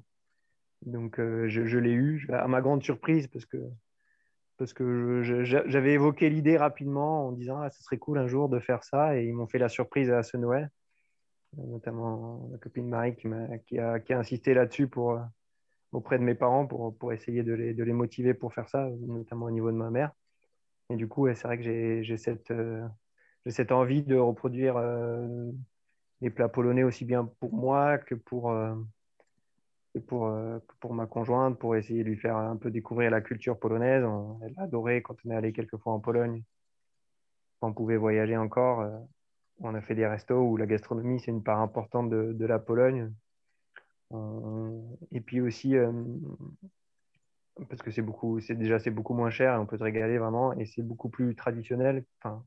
Donc, euh, je, l'ai eu, à ma grande surprise, parce que parce que j'avais évoqué l'idée rapidement en disant ah, ce serait cool un jour de faire ça et ils m'ont fait la surprise à ce Noël notamment ma copine Marie qui, a, qui, a, insisté là-dessus euh, auprès de mes parents pour, pour essayer de les, de les, motiver pour faire ça, notamment au niveau de ma mère. Et du coup, c'est vrai que j'ai cette, euh, cette envie de reproduire euh, les plats polonais aussi bien pour moi que pour, pour, euh, pour ma conjointe, pour essayer de lui faire un peu découvrir la culture polonaise. elle a adoré quand on est allé quelques fois en Pologne. Quand on pouvait voyager encore, on a fait des restos où la gastronomie, c'est une part importante de, de la Pologne. Et puis aussi, parce que c'est beaucoup, c'est déjà c'est beaucoup moins cher et on peut se régaler vraiment et c'est beaucoup plus traditionnel. Enfin,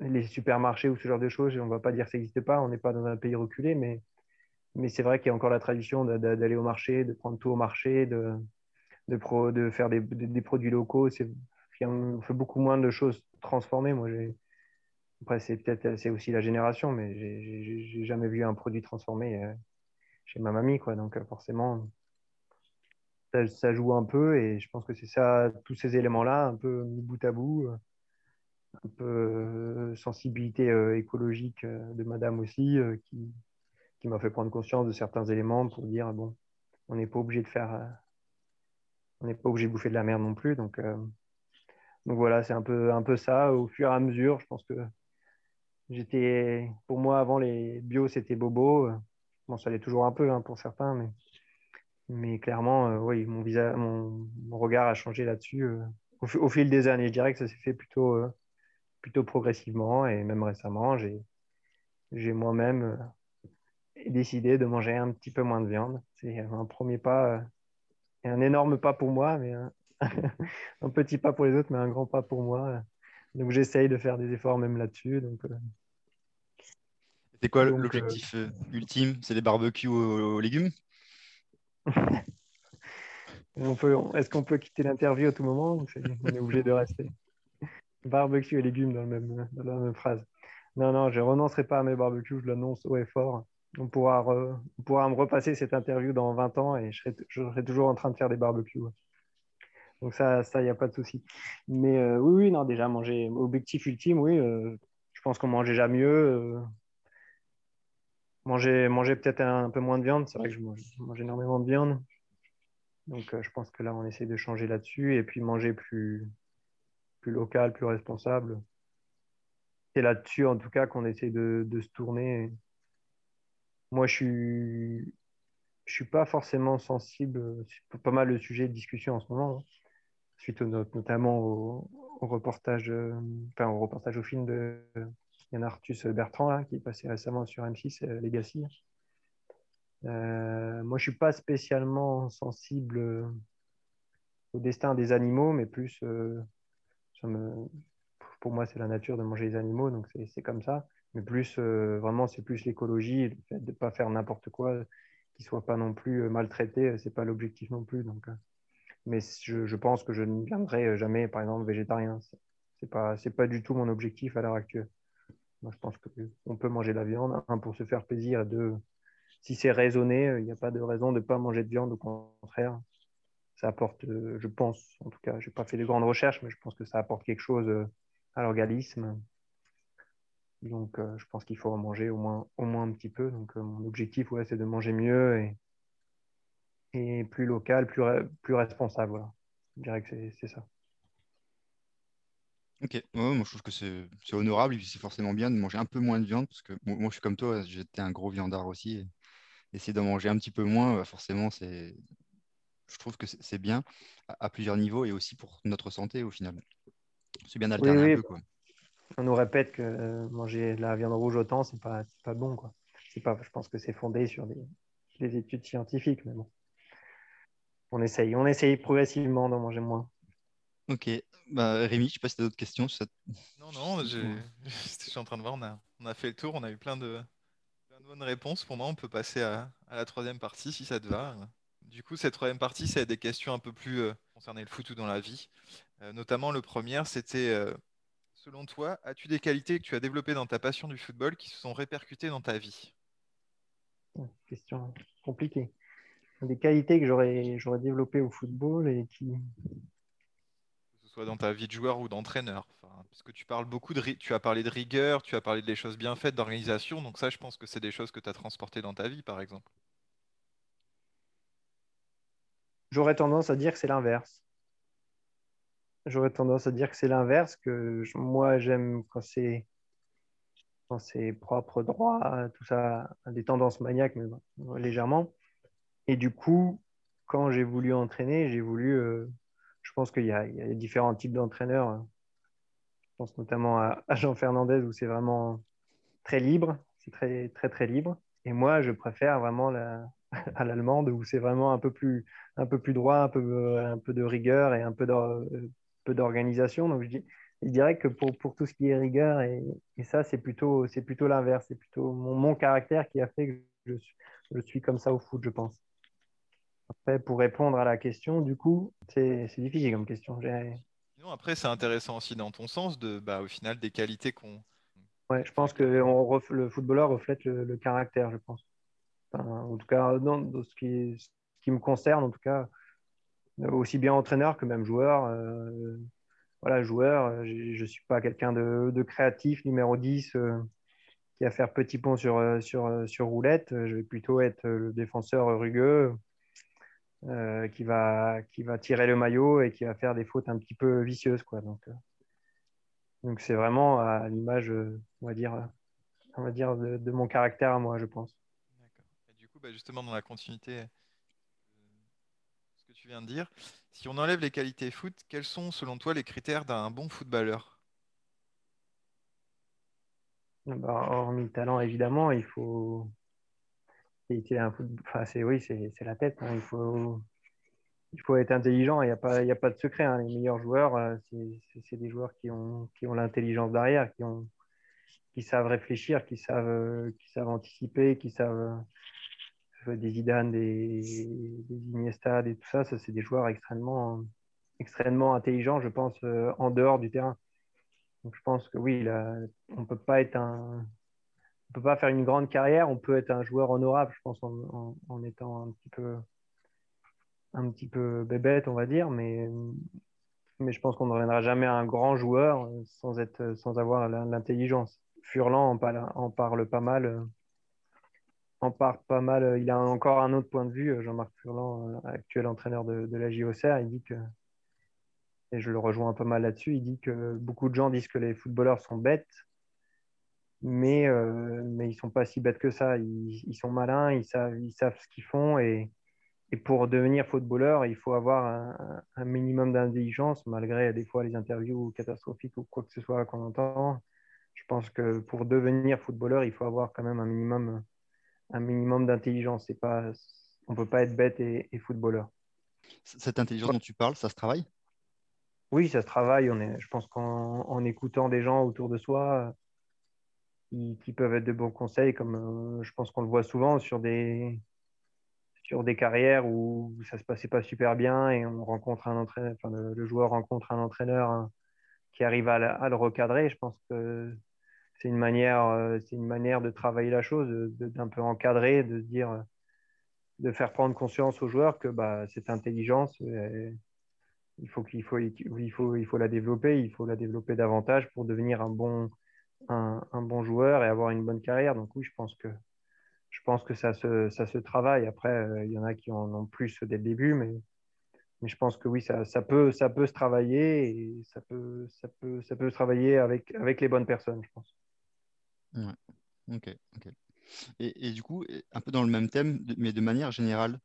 les supermarchés ou ce genre de choses, on ne va pas dire que ça n'existe pas, on n'est pas dans un pays reculé, mais mais c'est vrai qu'il y a encore la tradition d'aller au marché, de prendre tout au marché, de, de, faire des, des, produits locaux. On fait beaucoup moins de choses transformées. Moi, Après, c'est peut-être c'est aussi la génération, mais j'ai jamais vu un produit transformé euh, chez ma mamie. Quoi. Donc, euh, forcément, ça, joue un peu. Et je pense que c'est ça, tous ces éléments-là, un peu mis bout à bout. Un peu sensibilité euh, écologique de madame aussi, qui, qui m'a fait prendre conscience de certains éléments pour dire bon, on n'est pas obligé de faire, euh, on n'est pas obligé de bouffer de la merde non plus. Donc, euh, donc voilà, c'est un peu, un peu ça. Au fur et à mesure, je pense que j'étais, pour moi, avant les bio, c'était bobo. Bon, ça allait toujours un peu hein, pour certains, mais, mais clairement, euh, oui, mon, visage, mon, regard a changé là-dessus au, au, fil des années. Je dirais que ça s'est fait plutôt, plutôt progressivement et même récemment, j'ai, j'ai moi-même décidé de manger un petit peu moins de viande. C'est un premier pas, et euh, un énorme pas pour moi, mais un, petit pas pour les autres, mais un grand pas pour moi. Donc j'essaye de faire des efforts même là-dessus. Donc, euh. C'est quoi l'objectif euh, ultime? C'est les barbecues aux, légumes? Est-ce qu'on peut quitter l'interview à tout moment ou On est obligé de rester? Barbecue et légumes dans, le même, dans la même phrase. Non, non, je renoncerai pas à mes barbecues, je l'annonce haut et fort on pourra, pourra me repasser cette interview dans 20 ans et je serai, toujours en train de faire des barbecues. Donc ça, il n'y a pas de souci. Mais euh, oui, oui, non, déjà manger, objectif ultime, oui, euh, je pense qu'on mange déjà mieux. Euh, manger, manger peut-être un, peu moins de viande, c'est vrai que je mange, énormément de viande. Donc je pense que là, on essaie de changer là-dessus et puis manger plus, plus local, plus responsable. C'est là-dessus, en tout cas, qu'on essaie de, de se tourner. Moi, je suis, je suis pas forcément sensible, c'est pas mal le sujet de discussion en ce moment, hein. suite notamment au, reportage, euh, enfin au reportage au film de Yann Arthus Bertrand qui est passé récemment sur M6 euh, Legacy. Euh, moi, je suis pas spécialement sensible au destin des animaux, mais plus, pour moi, c'est la nature de manger les animaux, donc c'est comme ça. Mais plus, vraiment, c'est plus l'écologie, le fait de ne pas faire n'importe quoi, qu'ils ne soient pas non plus euh, maltraités. Euh, Ce n'est pas l'objectif non plus. Donc, euh. mais je, pense que je ne viendrai jamais, par exemple, végétarien. Ce n'est pas, pas du tout mon objectif à l'heure actuelle. Moi, je pense qu'on peut manger de la viande, un, pour se faire plaisir, et deux, si c'est raisonné, il n'y a pas de raison de ne pas manger de viande. Au contraire, ça apporte, je pense, en tout cas, je n'ai pas fait de grandes recherches, mais je pense que ça apporte quelque chose à l'organisme. Donc, euh, je pense qu'il faut en manger au moins, au moins un petit peu. Donc, euh, mon objectif, ouais, c'est de manger mieux et, et plus local, plus, plus responsable. Voilà. Je dirais que c'est ça. Ok, moi je trouve que c'est honorable et c'est forcément bien de manger un peu moins de viande parce que moi je suis comme toi, j'étais un gros viandard aussi. Et essayer d'en manger un petit peu moins, bah, forcément, c'est je trouve que c'est bien à, plusieurs niveaux et aussi pour notre santé au final. C'est bien d'alterner un peu. Quoi on nous répète que euh, manger de la viande rouge autant, c'est pas, pas bon. Quoi. Pas, je pense que c'est fondé sur des, études scientifiques, mais bon. On essaye, on essaye progressivement d'en manger moins. Ok. Bah, Rémi, je ne sais pas si tu as d'autres questions. Non, non, je suis en train de voir, on a, on a fait le tour, on a eu plein de, bonnes réponses. Pour moi, on peut passer à, la troisième partie si ça te va. Du coup, cette troisième partie, c'est des questions un peu plus euh, concernées le foot ou dans la vie. Euh, notamment, le premier, c'était Selon toi, as-tu des qualités que tu as développées dans ta passion du football qui se sont répercutées dans ta vie? Question compliquée. Des qualités que j'aurais, j'aurais développées au football et qui. Soit dans ta vie de joueur ou d'entraîneur. parce que tu parles beaucoup de. Tu as parlé de rigueur, tu as parlé des choses bien faites, d'organisation. Donc, ça, je pense que c'est des choses que tu as transportées dans ta vie, par exemple. J'aurais tendance à dire que c'est l'inverse. J'aurais tendance à dire que c'est l'inverse, que moi j'aime quand c'est quand c'est propre, droit, tout ça, des tendances maniaques, mais légèrement. Et du coup, quand j'ai voulu entraîner, j'ai voulu. Euh, pense qu'il y, a différents types d'entraîneurs. Je pense notamment à, Jean Fernandez où c'est vraiment très libre, c'est très très très libre. Et moi, je préfère vraiment la, à l'allemande où c'est vraiment un peu plus un peu plus droit, un peu un peu de rigueur et un peu peu d'organisation. Donc, je, dirais que pour, pour, tout ce qui est rigueur, et, et ça, c'est plutôt, plutôt l'inverse. C'est plutôt mon, mon, caractère qui a fait que je je suis comme ça au foot, je pense. Après, pour répondre à la question, du coup, c'est difficile comme question. Non, après, c'est intéressant aussi dans ton sens, de, bah, au final, des qualités qu'on. Ouais, je pense que on le footballeur reflète le, caractère, je pense. en tout cas, dans, ce, qui, ce qui me concerne, en tout cas, aussi bien entraîneur que même joueur. Euh, voilà, joueur, euh, je ne suis pas quelqu'un de, créatif, numéro 10, euh, qui va faire petit pont sur, sur, sur roulette. Je vais plutôt être le défenseur rugueux, qui, va, qui va tirer le maillot et qui va faire des fautes un petit peu vicieuses. Quoi. Donc, donc c'est vraiment à l'image, on va dire, on va dire de, mon caractère à moi, je pense. Et du coup, bah, justement, dans la continuité tu viens de dire. Si on enlève les qualités foot, quels sont selon toi les critères d'un bon footballeur? Bah, Hormis le talent, évidemment, il faut. C'est oui, c'est la tête. Hein. Il faut il faut être intelligent. Il n'y a, pas, a pas de secret. Hein. Les meilleurs joueurs, euh, c'est des joueurs qui ont, qui ont l'intelligence derrière, qui, ont, qui savent réfléchir, qui savent, qui savent anticiper, qui savent, des Zidane, des, des Iniesta, et tout ça, ça c'est des joueurs extrêmement, extrêmement intelligents, je pense, euh, en dehors du terrain. Donc je pense que oui, on peut pas être un, on peut pas faire une grande carrière, on peut être un joueur honorable, je pense, en, étant un petit peu, un petit peu bébête, on va dire, mais, mais je pense qu'on ne deviendra jamais un grand joueur sans, être, sans avoir l'intelligence. Furlan en parle, en pas mal. En parle pas mal. Il a encore un autre point de vue, Jean-Marc Furlan, actuel entraîneur de, de la JOCR. Il dit que, et je le rejoins pas mal là-dessus, il dit que beaucoup de gens disent que les footballeurs sont bêtes, mais, euh, mais ils sont pas si bêtes que ça. Ils, ils sont malins, ils savent, ils savent ce qu'ils font et, et, pour devenir footballeur, il faut avoir un, un minimum d'intelligence, malgré des fois les interviews catastrophiques ou quoi que ce soit qu'on entend. Je pense que pour devenir footballeur, il faut avoir quand même un minimum, un minimum d'intelligence. C'est pas, on peut pas être bête et, et footballeur. Cette intelligence dont tu parles, ça se travaille? Oui, ça se travaille. On est, je pense qu'en en écoutant des gens autour de soi, qui, peuvent être de bons conseils, comme euh, je pense qu'on le voit souvent sur des, sur des carrières où ça se passait pas super bien et on rencontre un entraîneur, le, joueur rencontre un entraîneur hein, qui arrive à, le recadrer. Je pense que c'est une manière, euh, c'est une manière de travailler la chose, d'un peu encadrer, de dire, de faire prendre conscience aux joueurs que bah, cette intelligence, il faut qu'il faut, il faut, il faut la développer, il faut la développer davantage pour devenir un bon, un, bon joueur et avoir une bonne carrière. Donc oui, je pense que, je pense que ça, se, ça se travaille. Après, euh, il y en a qui en ont plus dès le début, mais, mais je pense que oui, ça, ça, peut, ça peut se travailler et ça peut, ça peut, ça peut se travailler avec, avec les bonnes personnes, je pense. Ouais. Ok, ok. Et, et, du coup, un peu dans le même thème, mais de manière générale,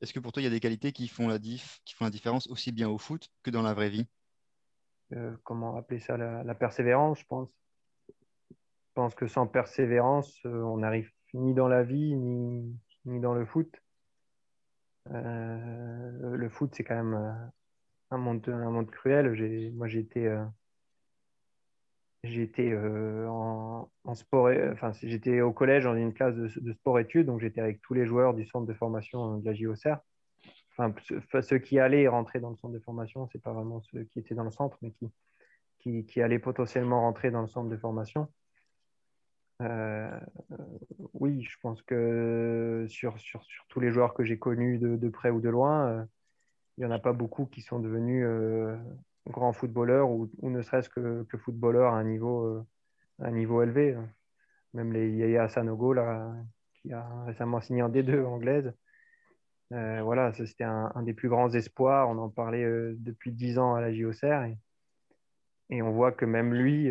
est-ce que pour toi, il y a des qualités qui font la, diff, qui font la différence aussi bien au foot que dans la vraie vie? Euh, Comment appeler ça? La, persévérance, je pense pense que sans persévérance, euh, on n'arrive ni dans la vie, ni, dans le foot. Euh, le foot, c'est quand même euh, un monde, un monde cruel. Moi, j'étais en, sport, enfin, j'étais au collège dans une classe de, sport-études, donc j'étais avec tous les joueurs du centre de formation de la JOCR. Enfin, ceux qui allaient rentrer dans le centre de formation, c'est pas vraiment ceux qui étaient dans le centre, mais qui, qui, qui allaient potentiellement rentrer dans le centre de formation. Euh, oui, je pense que sur, sur, sur, tous les joueurs que j'ai connus de, de, près ou de loin, euh, il n'y en a pas beaucoup qui sont devenus euh, grands footballeurs ou, ou ne serait-ce que, que, footballeurs à un niveau, un niveau élevé. Même les Yaya Sanogo, là, qui a récemment signé en D2 anglaise. voilà, c'était un, des plus grands espoirs. On en parlait depuis 10 ans à la JOCR. Et, et on voit que même lui,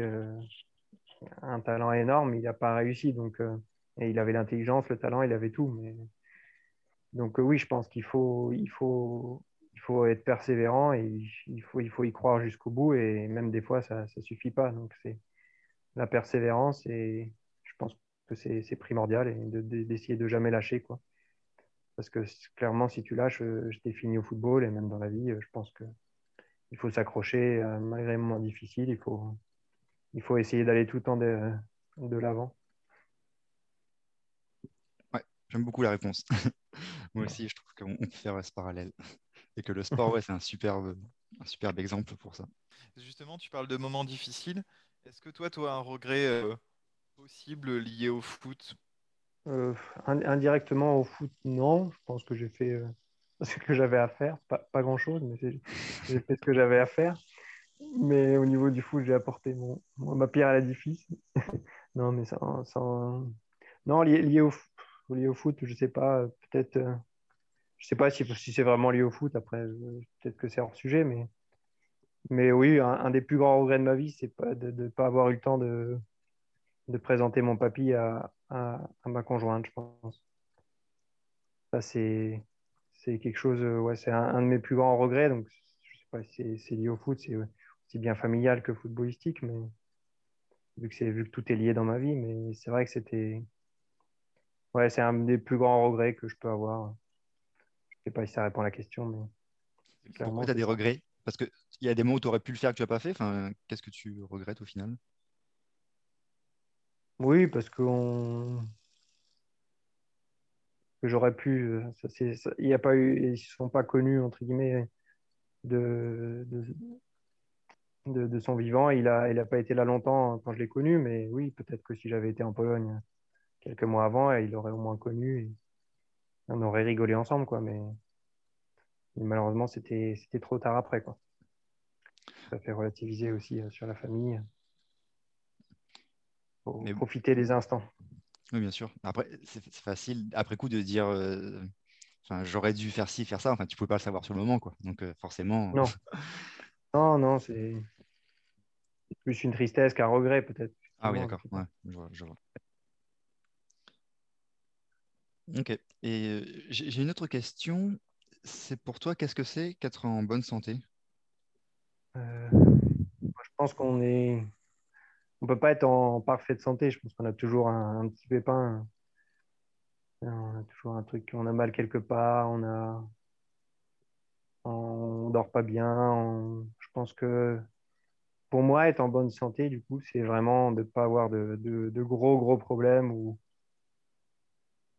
un talent énorme, il n'a pas réussi. Donc, euh, et il avait l'intelligence, le talent, il avait tout. Mais... Donc euh, oui, je pense qu'il faut, il faut, il faut être persévérant et il faut, il faut y croire jusqu'au bout. Et même des fois, ça ne suffit pas. Donc c'est la persévérance et je pense que c'est primordial et d'essayer de, jamais lâcher. Quoi. Parce que clairement, si tu lâches, euh, je t'ai fini au football et même dans la vie, je pense que il faut s'accrocher malgré les moments difficiles. Il faut, il faut essayer d'aller tout le temps de, de l'avant. Ouais, j'aime beaucoup la réponse. Moi aussi, je trouve qu'on peut faire ce parallèle. Et que le sport, ouais, c'est un superbe, un superbe exemple pour ça. Justement, tu parles de moments difficiles. Est-ce que toi, tu as un regret euh, possible lié au foot? Euh, Indirectement au foot, non. Je pense que j'ai fait euh, ce que j'avais à faire. Pas, pas grand-chose, mais j'ai fait ce que j'avais à faire. Mais au niveau du foot, j'ai apporté mon, ma pierre à l'édifice. non, mais ça, non, lié, lié, au, lié au foot, je sais pas, peut-être, euh, je sais pas si, si c'est vraiment lié au foot. Après, peut-être que c'est hors sujet, mais, mais oui, un, des plus grands regrets de ma vie, c'est pas de ne pas avoir eu le temps de, de présenter mon papy à, à, ma conjointe, je pense. Ça, c'est, c'est quelque chose, ouais, c'est un, de mes plus grands regrets. Donc, je sais pas si c'est lié au foot, c'est aussi bien familial que footballistique, mais vu que, c'est, vu que tout est lié dans ma vie, mais c'est vrai que c'était. Ouais, c'est un des plus grands regrets que je peux avoir. Je ne sais pas si ça répond à la question, mais. Pourquoi tu as des regrets? Parce qu'il y a des mots où tu aurais pu le faire que tu n'as pas fait. Enfin, qu'est-ce que tu regrettes au final? Oui, parce que j'aurais pu. Ça, ça, il y a pas eu, ils ne sont pas connus entre guillemets de, de, de, son vivant. Il n'a il a pas été là longtemps quand je l'ai connu, mais oui, peut-être que si j'avais été en Pologne quelques mois avant, il aurait au moins connu et on aurait rigolé ensemble. Quoi, mais malheureusement, c'était trop tard après. Quoi. Ça fait relativiser aussi sur la famille. Faut profiter des instants. Oui, bien sûr. Après, c'est facile, après coup, de dire j'aurais dû faire ci, faire ça. Enfin, tu ne pouvais pas le savoir sur le moment. Quoi. Donc, forcément. Non, non, non c'est plus une tristesse qu'un regret, peut-être. Ah oui, d'accord. Ouais, je vois. Ok. Et j'ai une autre question. C'est pour toi, qu'est-ce que c'est qu'être en bonne santé? Euh, Je pense qu'on est. On peut pas être en parfaite santé. Je pense qu'on a toujours un, petit pépin. On a toujours un truc. On a mal quelque part. On a. On dort pas bien. Je pense que pour moi, être en bonne santé, du coup, c'est vraiment de ne pas avoir de, gros, gros problèmes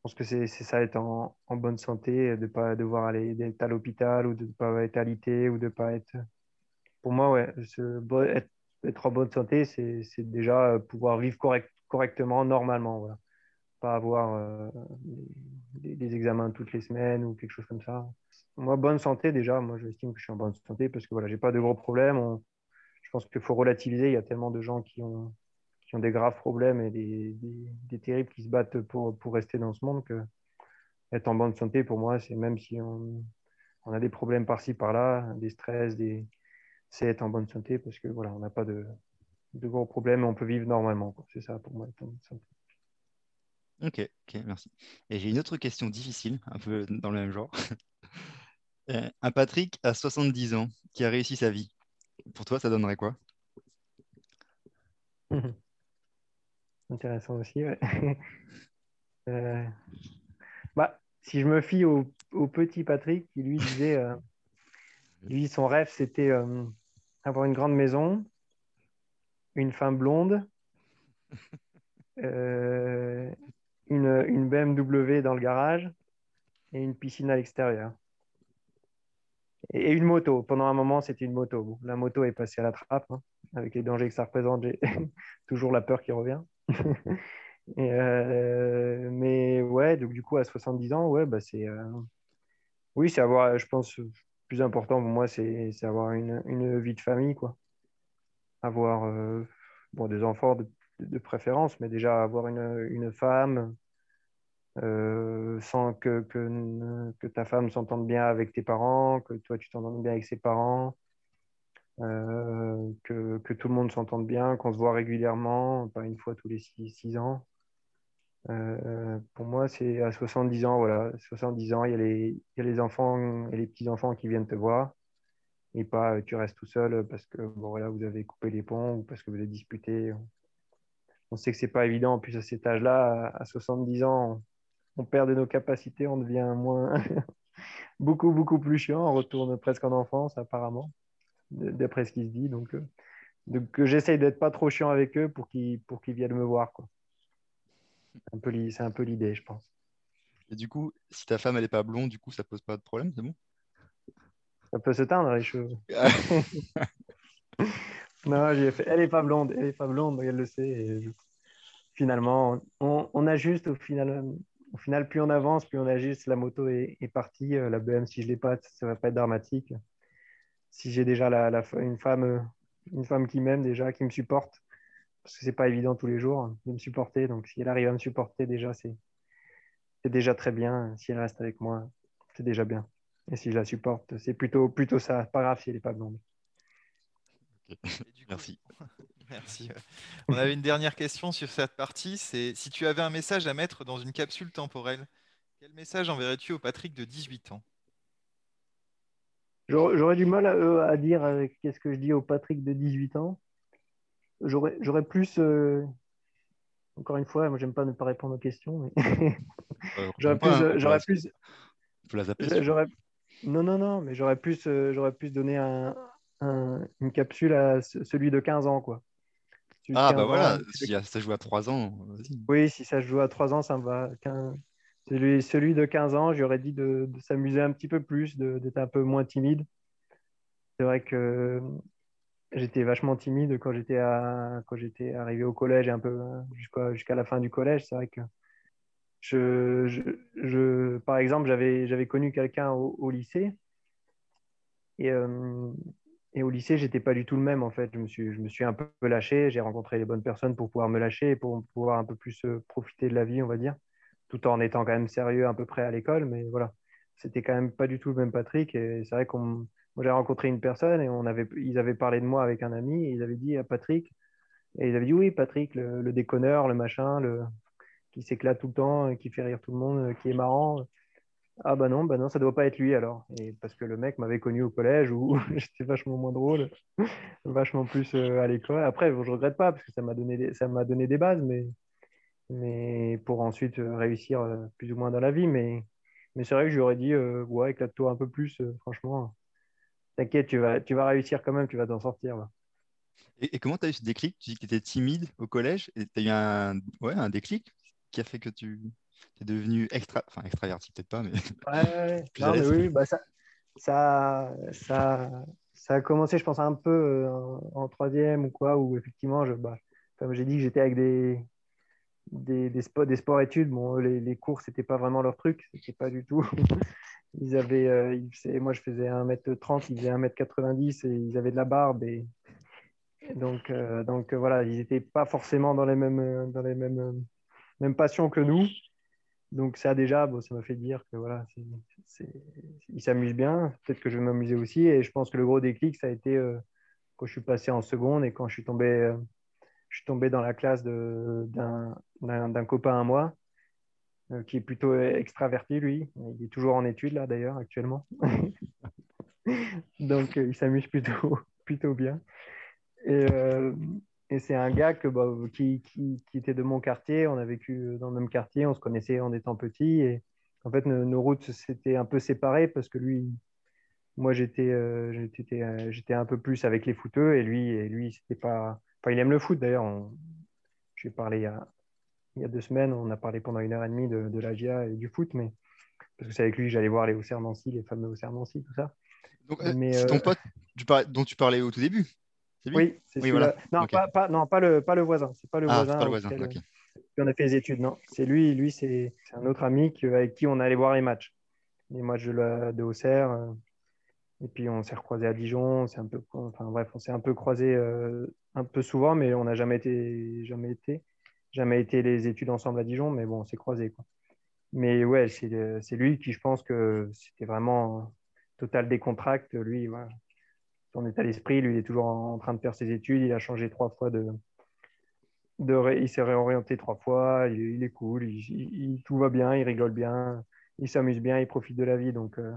je pense que c'est ça, être en, bonne santé, de ne pas devoir aller être à l'hôpital ou de ne pas être alité ou de ne pas être. Pour moi, ouais, être, en bonne santé, c'est déjà pouvoir vivre correct, correctement, normalement. Voilà. Pas avoir euh, des, examens toutes les semaines ou quelque chose comme ça. Moi, bonne santé, déjà, moi, j'estime que je suis en bonne santé parce que voilà, j'ai pas de gros problèmes. Je pense qu'il faut relativiser. Il y a tellement de gens qui ont, qui ont des graves problèmes et des, des, terribles qui se battent pour, pour, rester dans ce monde que être en bonne santé, pour moi, c'est même si on, on, a des problèmes par-ci, par-là, des stress, des... c'est être en bonne santé parce que voilà, on n'a pas de, de, gros problèmes et on peut vivre normalement. C'est ça pour moi, être en bonne santé. Ok, ok, merci. Et j'ai une autre question difficile, un peu dans le même genre. Euh, un Patrick à 70 ans qui a réussi sa vie, pour toi, ça donnerait quoi? Intéressant aussi, euh, bah, si je me fie au, petit Patrick, qui lui disait, euh, lui, son rêve, c'était euh, avoir une grande maison, une femme blonde, une, une BMW dans le garage et une piscine à l'extérieur. Et, une moto. Pendant un moment, c'était une moto. la moto est passée à la trappe, hein, avec les dangers que ça représente. J'ai toujours la peur qui revient. Euh, mais ouais, donc du coup, à 70 ans, ouais, bah, c'est. Euh, oui, c'est avoir, je pense, le plus important pour moi, c'est avoir une, une, vie de famille, quoi. Avoir euh, bon, des enfants de, de, préférence, mais déjà avoir une, une femme, sans que, que, ta femme s'entende bien avec tes parents, que toi tu t'entendes bien avec ses parents, euh, que, que, tout le monde s'entende bien, qu'on se voit régulièrement, pas une fois tous les 6 ans. Euh, pour moi, c'est à 70 ans, voilà. 70 ans, il y, a les, y a les enfants et les petits-enfants qui viennent te voir. Et pas euh, tu restes tout seul parce que bon, voilà, vous avez coupé les ponts ou parce que vous avez disputé. On sait que c'est pas évident. En plus, à cet âge-là, à 70 ans, on, perd de nos capacités, on devient moins beaucoup, beaucoup plus chiant. On retourne presque en enfance, apparemment d'après ce qui se dit. Donc, euh, donc j'essaye d'être pas trop chiant avec eux pour qu'ils pour qu'ils viennent me voir. Quoi. C'est un peu l'idée, je pense. Et du coup, si ta femme elle est pas blonde, du coup, ça pose pas de problème, c'est bon? Ça peut se teindre les cheveux. non, j'ai fait. Elle est pas blonde, elle est pas blonde, elle le sait. Finalement, on, on, ajuste au final. Au final, plus on avance, plus on ajuste. La moto est, est partie. Euh, la BM, si je l'ai pas, ça va pas être dramatique si j'ai déjà la, une, femme, euh, une femme qui m'aime déjà, qui me supporte, parce que c'est pas évident tous les jours de me supporter. Donc si elle arrive à me supporter déjà, c'est déjà très bien. Si elle reste avec moi, c'est déjà bien. Et si je la supporte, c'est plutôt, plutôt ça. Pas grave si elle n'est pas blonde. Merci. Merci. On avait une dernière question sur cette partie. C'est si tu avais un message à mettre dans une capsule temporelle, quel message enverrais-tu au Patrick de 18 ans? J'aurais du mal à, à dire euh, qu'est-ce que je dis au Patrick de 18 ans. J'aurais plus. Euh, encore une fois, moi, j'aime pas ne pas répondre aux questions. Mais... j'aurais plus. Hein, j'aurais plus. J'aurais... Non, non, non, mais j'aurais plus, euh, j'aurais plus donné un, une capsule à celui de 15 ans. Quoi. Ah, bah voilà, si ça joue à 3 ans, Oui, si ça joue à 3 ans, ça me va. Celui, celui de 15 ans, j'aurais dit de, s'amuser un petit peu plus, d'être un peu moins timide. C'est vrai que j'étais vachement timide quand j'étais arrivé au collège et un peu jusqu'à la fin du collège. C'est vrai que je, je, par exemple, j'avais connu quelqu'un au, lycée Et, et au lycée, j'étais pas du tout le même en fait. Je me suis, je me suis un peu lâché. J'ai rencontré les bonnes personnes pour pouvoir me lâcher, pour pouvoir un peu plus profiter de la vie, on va dire, tout en étant quand même sérieux à peu près à l'école. Mais voilà, c'était quand même pas du tout le même Patrick. Et c'est vrai qu'on, moi j'ai rencontré une personne et on avait, ils avaient parlé de moi avec un ami et ils avaient dit à Patrick, et ils avaient dit oui, Patrick, le, le déconneur, le machin, le, qui s'éclate tout le temps, qui fait rire tout le monde, qui est marrant. Ah bah non, bah non, ça doit pas être lui alors. Et parce que le mec m'avait connu au collège où j'étais vachement moins drôle, vachement plus euh, à l'école. Après, je regrette pas parce que ça m'a donné, des, ça m'a donné des bases, mais, mais pour ensuite euh, réussir euh, plus ou moins dans la vie. Mais, mais c'est vrai que j'aurais dit, ouais, éclate-toi un peu plus, franchement. T'inquiète, tu vas, tu vas réussir quand même, tu vas t'en sortir. Et, comment tu as eu ce déclic? Tu dis que tu étais timide au collège et tu as eu un, ouais, un déclic qui a fait que tu es devenu extra, enfin extraverti peut-être pas, mais. Ouais, non, mais oui, bah ça, ça, ça, ça, a commencé, je pense, un peu euh, en, troisième ou quoi, où effectivement, je, bah, comme j'ai dit, j'étais avec des, des, des, sports, des sports études. Bon, les, les cours, c'était pas vraiment leur truc, c'était pas du tout. ils avaient, euh, ils, moi, je faisais 1m30, ils faisaient 1m90 et ils avaient de la barbe et donc, euh, donc voilà, ils n'étaient pas forcément dans les mêmes, dans les mêmes même passion que nous. Donc ça déjà, bon, ça m'a fait dire que voilà, il s'amuse bien. Peut-être que je vais m'amuser aussi. Et je pense que le gros déclic, ça a été euh, quand je suis passé en seconde et quand je suis tombé, euh, je suis tombé dans la classe d'un copain à moi euh, qui est plutôt extraverti lui. Il est toujours en études là d'ailleurs actuellement. Donc il s'amuse plutôt, plutôt bien. Et, et c'est un gars que, bah, qui, qui, qui, était de mon quartier. On a vécu dans le même quartier. On se connaissait en étant petit. Et en fait, nos, routes s'étaient un peu séparées parce que lui, moi, j'étais euh, j'étais euh, un peu plus avec les footeux. Et lui, et lui c'était pas. Enfin, il aime le foot d'ailleurs. Je lui ai parlé il y, a, il y, a, deux semaines. On a parlé pendant une heure et demie de, de l'AGIA et du foot. Mais parce que c'est avec lui que j'allais voir les Auxerre Nancy, les fameux Auxerre Nancy, tout ça. Donc, euh, c'est ton pote dont tu parlais au tout début oui, c'est oui, voilà. non, pas, non, pas, le, pas le voisin. C'est pas le ah, voisin. Pas le voisin. On a fait les études. Non, c'est lui. Lui, c'est un autre ami avec qui on allait voir les matchs. Les matchs de, de Auxerre. Euh, et puis on s'est recroisé à Dijon. C'est un peu, enfin bref, on s'est un peu croisé euh, un peu souvent, mais on n'a jamais été, jamais été, jamais été les études ensemble à Dijon. Mais bon, on s'est croisé. Quoi. Mais ouais, c'est lui qui, je pense que c'était vraiment total décontracte. Lui, voilà son état d'esprit. Lui, il est toujours en train de faire ses études. Il a changé trois fois de. de il s'est réorienté trois fois. Il, est cool. Il, tout va bien. Il rigole bien. Il s'amuse bien. Il profite de la vie. Donc, euh,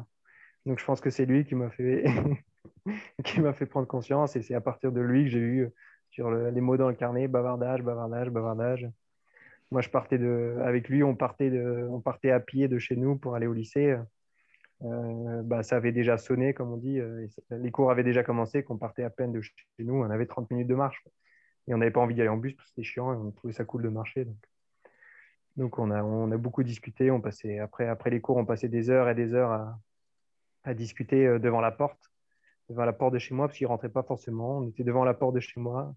donc je pense que c'est lui qui m'a fait. qui m'a fait prendre conscience. Et c'est à partir de lui que j'ai eu sur les mots dans le carnet bavardage, bavardage, bavardage. Moi, je partais de, avec lui, on partait, de, on partait à pied de chez nous pour aller au lycée. Euh, bah, ça avait déjà sonné, comme on dit. Euh, les cours avaient déjà commencé, qu'on partait à peine de chez nous. On avait 30 minutes de marche. Et on n'avait pas envie d'y aller en bus parce que c'était chiant et on trouvait ça cool de marcher. Donc, donc on, a, on a beaucoup discuté. On passait, après, après les cours, on passait des heures et des heures à, à discuter euh, devant la porte, devant la porte de chez moi, parce qu'il ne rentrait pas forcément. On était devant la porte de chez moi.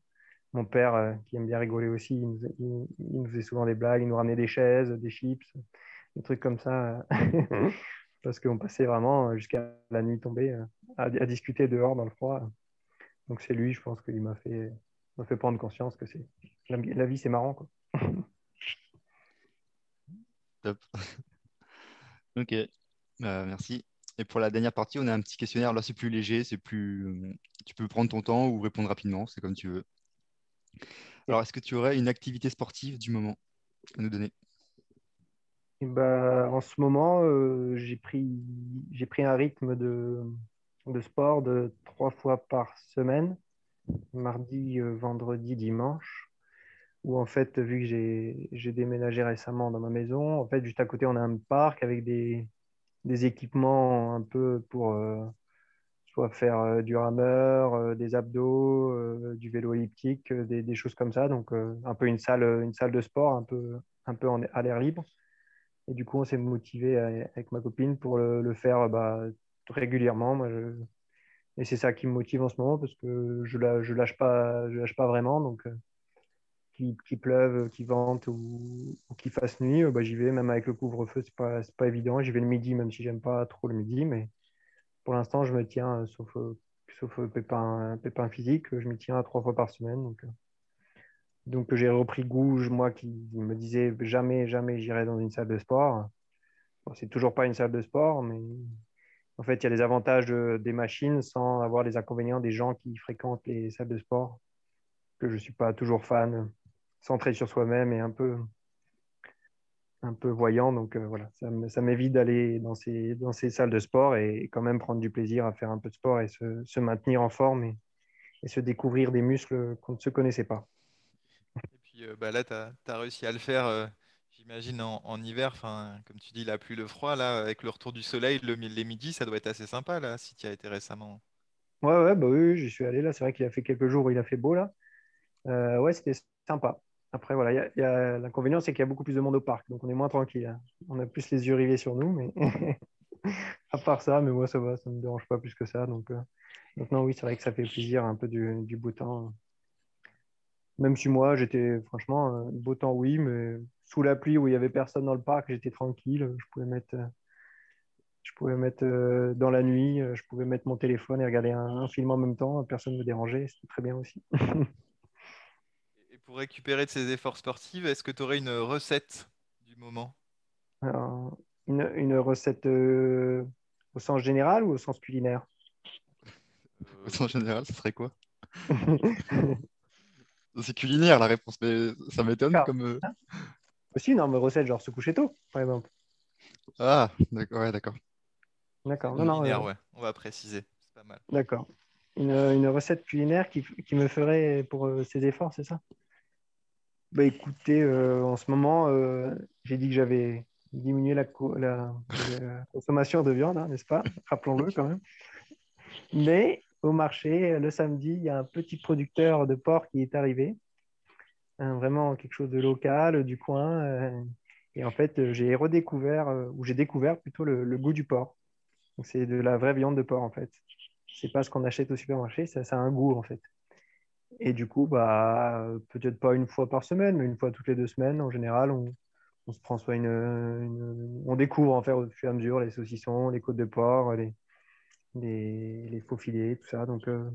Mon père, qui aime bien rigoler aussi, il nous, il nous, faisait souvent des blagues. Il nous ramenait des chaises, des chips, des trucs comme ça. Parce qu'on passait vraiment euh, jusqu'à la nuit tombée euh, à, discuter dehors dans le froid. Donc c'est lui, je pense, qu'il m'a fait, fait prendre conscience que c'est la, vie, c'est marrant. Quoi. Top. ok, bah, merci. Et pour la dernière partie, on a un petit questionnaire. Là, c'est plus léger, c'est plus. Tu peux prendre ton temps ou répondre rapidement, c'est comme tu veux. Alors, est-ce que tu aurais une activité sportive du moment à nous donner? Bah, en ce moment, euh, j'ai pris, un rythme de, sport de trois fois par semaine, mardi, euh, vendredi, dimanche, où en fait, vu que j'ai déménagé récemment dans ma maison, en fait, juste à côté, on a un parc avec des, équipements un peu pour euh, soit faire du rameur, des abdos, du vélo elliptique, des, choses comme ça. Donc, un peu une salle, de sport, un peu, à l'air libre. Et du coup, on s'est motivé avec ma copine pour le, faire bah, régulièrement. Moi, Et c'est ça qui me motive en ce moment parce que je ne je lâche, pas, lâche pas vraiment. Donc, euh, qu'il pleuve, qu'il vente ou, qu'il fasse nuit, bah, j'y vais. Même avec le couvre-feu, ce n'est pas, pas évident. J'y vais le midi, même si j'aime pas trop le midi. Mais pour l'instant, je me tiens, sauf, sauf pépin, pépin physique, je me tiens à trois fois par semaine. Donc, donc j'ai repris goût, moi qui me disais jamais, jamais j'irai dans une salle de sport. Bon, c'est toujours pas une salle de sport, mais en fait, il y a les avantages des machines sans avoir les inconvénients des gens qui fréquentent les salles de sport, que je ne suis pas toujours fan, centré sur soi-même et un peu, voyant. Donc euh, voilà, ça, m'évite d'aller dans ces, salles de sport et quand même prendre du plaisir à faire un peu de sport et se, maintenir en forme et, se découvrir des muscles qu'on ne se connaissait pas. Euh, bah là, tu as, réussi à le faire. Euh, J'imagine en, hiver, enfin, comme tu dis, la pluie, le froid, là, avec le retour du soleil, le, les midis, ça doit être assez sympa, là, si tu y as été récemment. Ouais, bah oui, j'y suis allé, là. C'est vrai qu'il a fait quelques jours où il a fait beau, là. Euh, ouais, c'était sympa. Après, voilà, l'inconvénient, c'est qu'il y a beaucoup plus de monde au parc, donc on est moins tranquille. Hein. On a plus les yeux rivés sur nous, mais à part ça, mais moi, ça va, ça ne me dérange pas plus que ça. Donc, donc non, oui, c'est vrai que ça fait plaisir, un peu du, du beau temps. Même si moi, j'étais, franchement, euh, beau temps, oui, mais sous la pluie où il n'y avait personne dans le parc, j'étais tranquille. Je pouvais mettre, euh, je pouvais mettre euh, dans la nuit, je pouvais mettre mon téléphone et regarder un, film en même temps. Personne ne me dérangeait. C'était très bien aussi. et pour récupérer de ces efforts sportifs, est-ce que tu aurais une recette du moment? Une, recette au sens général ou au sens culinaire? Au sens général, ce serait quoi? C'est culinaire la réponse, mais ça m'étonne comme. Aussi une arme recette, genre se coucher tôt, par exemple. Ah, d'accord, ouais, d'accord. D'accord. Non, non, euh, ouais. on va préciser. C'est pas mal. D'accord. Une, une, recette culinaire qui, qui, me ferait pour euh, ces efforts, c'est ça? Bah écoutez, euh, en ce moment, j'ai dit que j'avais diminué la, la, consommation de viande, hein, n'est-ce pas? Rappelons-le quand même. Mais au marché, le samedi, il y a un petit producteur de porc qui est arrivé vraiment quelque chose de local, du coin. Euh, et en fait, j'ai redécouvert, euh, ou j'ai découvert plutôt le, goût du porc. c'est de la vraie viande de porc, en fait. C'est pas ce qu'on achète au supermarché, ça, ça, a un goût, en fait. Et du coup, bah, peut-être pas une fois par semaine, mais une fois toutes les deux semaines, en général, on, se prend soit une, On découvre, en fait, au fur et à mesure, les saucissons, les côtes de porc, les, les, les faux filets, tout ça. Donc, euh,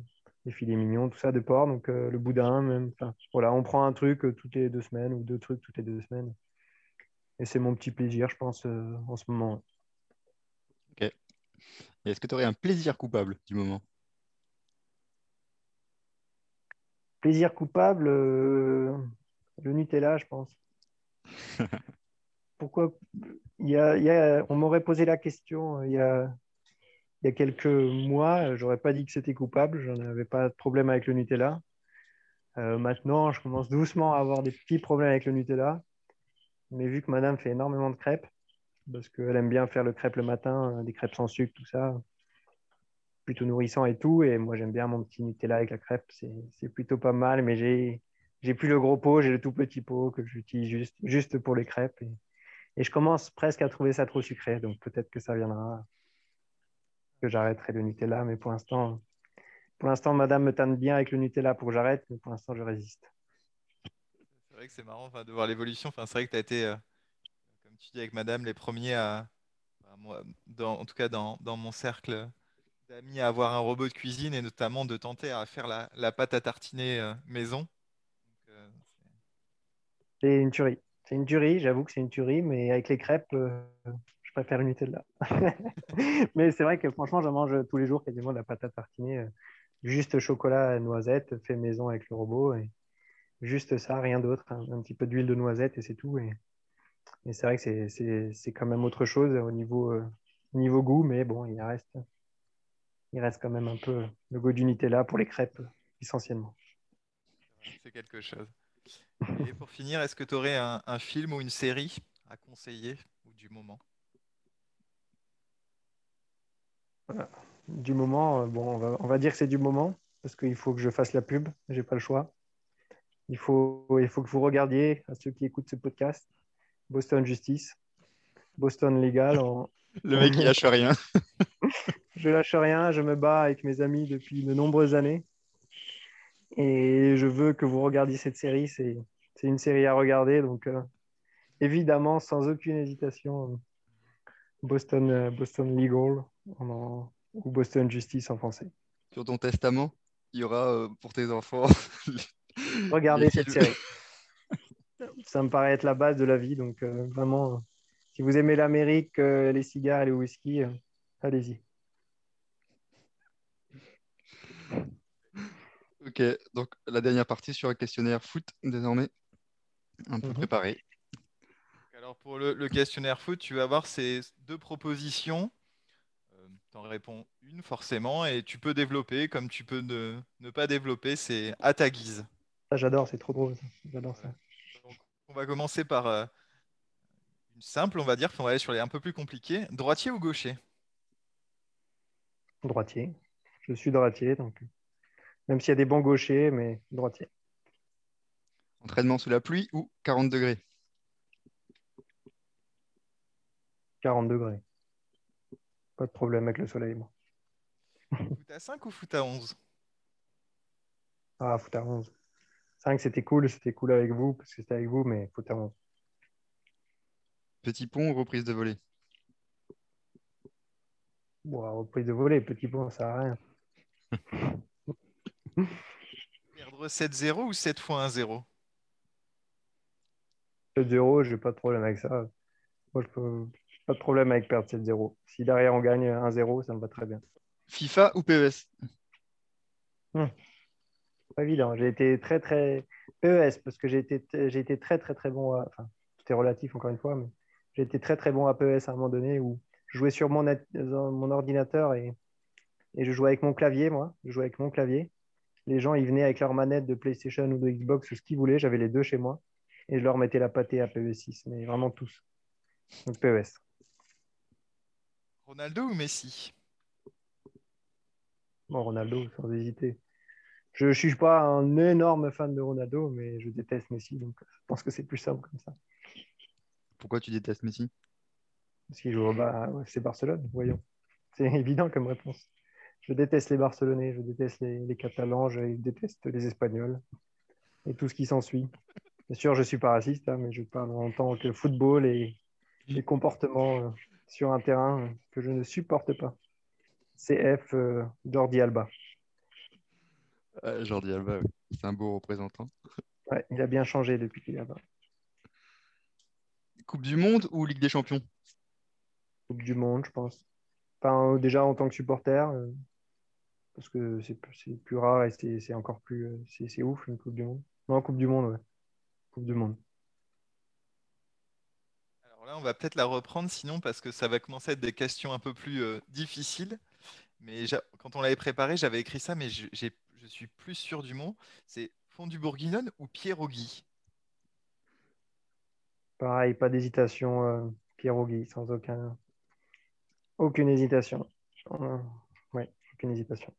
les filets mignons, tout ça de porc, donc euh, le boudin même. voilà, on prend un truc euh, toutes les deux semaines ou deux trucs toutes les deux semaines. Et c'est mon petit plaisir, je pense, en ce moment. Ok. Est-ce que tu aurais un plaisir coupable du moment? Plaisir coupable, le Nutella, je pense. Pourquoi? Il y a, On m'aurait posé la question il y a il y a quelques mois, j'aurais pas dit que c'était coupable, j'en avais pas de problème avec le Nutella. Euh, maintenant, je commence doucement à avoir des petits problèmes avec le Nutella. Mais vu que madame fait énormément de crêpes, parce qu'elle aime bien faire le crêpe le matin, euh, des crêpes sans sucre, tout ça, plutôt nourrissant et tout. Et moi, j'aime bien mon petit Nutella avec la crêpe, c'est plutôt pas mal. Mais j'ai plus le gros pot, j'ai le tout petit pot que j'utilise juste, pour les crêpes. Et, je commence presque à trouver ça trop sucré, donc peut-être que ça viendra que j'arrêterai le Nutella. Mais pour l'instant, pour l'instant, madame me tente bien avec le Nutella pour que j'arrête, mais pour l'instant, je résiste. C'est vrai que c'est marrant de voir l'évolution. Enfin, c'est vrai que tu as été, euh, comme tu dis avec madame, les premiers à, moi, dans, en tout cas dans, dans mon cercle d'amis, à avoir un robot de cuisine et notamment de tenter à faire la, la pâte à tartiner euh, maison. Euh, c'est une tuerie. C'est une tuerie, j'avoue que c'est une tuerie, mais avec les crêpes, je préfère une Nutella. Mais c'est vrai que franchement, j'en mange tous les jours quasiment de la pâte à tartiner. Euh, juste chocolat, noisette, fait maison avec le robot. Juste ça, rien d'autre. Un, petit peu d'huile de noisette et c'est tout. Et, c'est vrai que c'est quand même autre chose au niveau, euh, niveau goût. Mais bon, il reste, il reste quand même un peu le goût du Nutella pour les crêpes, essentiellement. C'est quelque chose. Et pour finir, est-ce que tu aurais un, un film ou une série à conseiller ou du moment? Du moment, euh, bon, on va, dire que c'est du moment, parce qu'il faut que je fasse la pub, j'ai pas le choix. Il faut, il faut que vous regardiez, à ceux qui écoutent ce podcast, Boston Justice, Boston Legal. Le mec, il lâche rien. je lâche rien, je me bats avec mes amis depuis de nombreuses années. Et je veux que vous regardiez cette série. C'est une série à regarder. Donc, euh, évidemment, sans aucune hésitation, Boston, euh, Boston Legal. On ou Boston Justice en français. Sur ton testament, il y aura euh, pour tes enfants. Regardez cette série. Ça me paraît être la base de la vie. Donc, euh, vraiment, euh, si vous aimez l'Amérique, euh, les cigares et le whisky, euh, allez-y. ok, donc la dernière partie sur un questionnaire foot désormais. Un peu Mhm. préparé. Alors pour le, le questionnaire foot, tu vas avoir ces deux propositions. Tu en réponds une forcément et tu peux développer comme tu peux ne, ne pas développer, c'est à ta guise. Ça, j'adore, c'est trop drôle. ça. J'adore ça. Donc, on va commencer par euh, une simple, on va dire, puis on va aller sur les un peu plus compliqués. Droitier ou gaucher? Droitier. Je suis droitier, donc même s'il y a des bons gauchers, mais droitier. Entraînement sous la pluie ou 40 degrés? 40 degrés. Pas de problème avec le soleil, moi. Foot à 5 ou foot à 11 Ah, foot à 11. 5, c'était cool, c'était cool avec vous, parce que c'était avec vous, mais foot à 11. Petit pont ou reprise de volée? Bon, reprise de volet, petit pont, ça sert à rien. Perdre 7-0 ou 7 fois 1-0 7-0, j'ai pas de problème avec ça. Moi, je peux pas de problème avec perdre 7-0. Si derrière on gagne 1-0, ça me va très bien. FIFA ou PES? Pas évident. J'ai été très très PES parce que j'ai été j'ai été très très très bon à... enfin tout est relatif encore une fois mais j'ai été très très bon à PES à un moment donné où je jouais sur mon, mon ordinateur et, et je jouais avec mon clavier moi, je jouais avec mon clavier. Les gens ils venaient avec leur manette de PlayStation ou de Xbox ou ce qu'ils voulaient, j'avais les deux chez moi et je leur mettais la pâtée à PES 6 mais vraiment tous. Donc PES. Ronaldo ou Messi? Bon, Ronaldo, sans hésiter. Je ne suis pas un énorme fan de Ronaldo, mais je déteste Messi, donc je pense que c'est plus simple comme ça. Pourquoi tu détestes Messi? Parce qu'il joue au bah, ouais, c'est Barcelone, voyons. C'est évident comme réponse. Je déteste les Barcelonais, je déteste les, les Catalans, je déteste les Espagnols et tout ce qui s'ensuit. Bien sûr, je ne suis pas raciste, hein, mais je parle en tant que football et les comportements euh, sur un terrain que je ne supporte pas. CF euh, Jordi Alba. Euh, Jordi Alba, oui. c'est un beau représentant. Ouais, il a bien changé depuis qu'il est là-bas. Coupe du Monde ou Ligue des Champions? Coupe du Monde, je pense. Enfin, euh, déjà en tant que supporter, euh, parce que c'est plus rare et c'est encore plus. c'est c'est ouf une Coupe du Monde. Non, Coupe du Monde, ouais. Coupe du Monde. Là, on va peut-être la reprendre sinon parce que ça va commencer à être des questions un peu plus euh, difficiles. Mais quand on l'avait préparé, j'avais écrit ça, mais je, suis plus sûr du mot. C'est fondu bourguignonne ou pierogi Pareil, pas d'hésitation, euh, Pierre Auguy, sans aucun, aucune hésitation. Euh, ouais, aucune hésitation.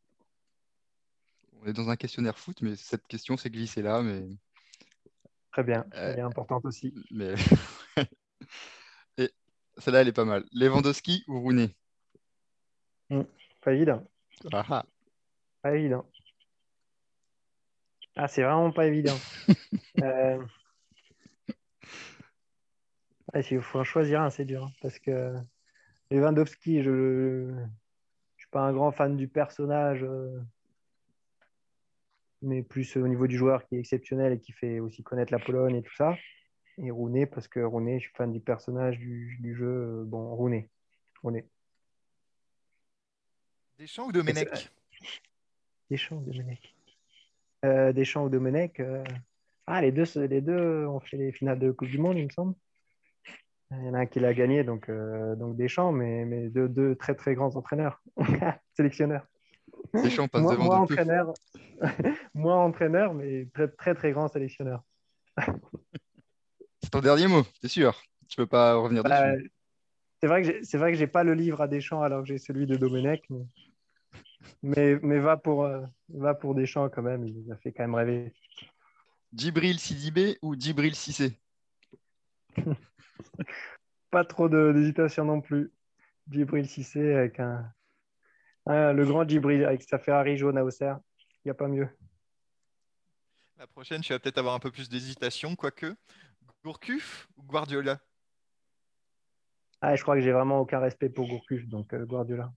On est dans un questionnaire foot, mais cette question s'est glissée là. Mais, Très bien, Euh, elle est importante aussi. mais... Celle-là, elle est pas mal. Lewandowski ou Rooney? Pas évident, Ah ah. pas évident. Ah, c'est vraiment pas évident. Euh, ouais, S'il faut en choisir un, c'est dur. hein, parce que Lewandowski, je ne suis pas un grand fan du personnage, euh, mais plus au niveau du joueur qui est exceptionnel et qui fait aussi connaître la Pologne et tout ça. Et Rooney, parce que Rooney, je suis fan du personnage, du, du jeu. euh, Bon, Rooney. Rooney. Deschamps ou Domenech? Deschamps ou Domenech? Euh, Deschamps ou Domenech euh, Ah, les deux, les deux ont fait les finales de Coupe du Monde, il me semble. Il y en a un qui l'a gagné, donc, euh, donc Deschamps, mais, mais deux, deux très très grands entraîneurs, sélectionneurs. Deschamps passe Moi, devant moi de entraîneur, moi entraîneur, mais très très très grand sélectionneur. Ton dernier mot, c'est sûr? Tu peux pas revenir Bah, dessus. c'est vrai que c'est vrai que j'ai pas le livre à Deschamps alors que j'ai celui de Domenech, mais, mais, mais va pour euh, va pour Deschamps quand même, il nous a fait quand même rêver. Djibril Sidibé ou Djibril Cissé? Pas trop d'hésitation non plus. Djibril Cissé avec un, un- le grand Djibril avec sa Ferrari jaune à Auxerre, il n'y a pas mieux. La prochaine, tu vas peut-être avoir un peu plus d'hésitation, quoique. Gourcuff ou Guardiola? Ah, je crois que j'ai vraiment aucun respect pour Gourcuff, donc euh, Guardiola.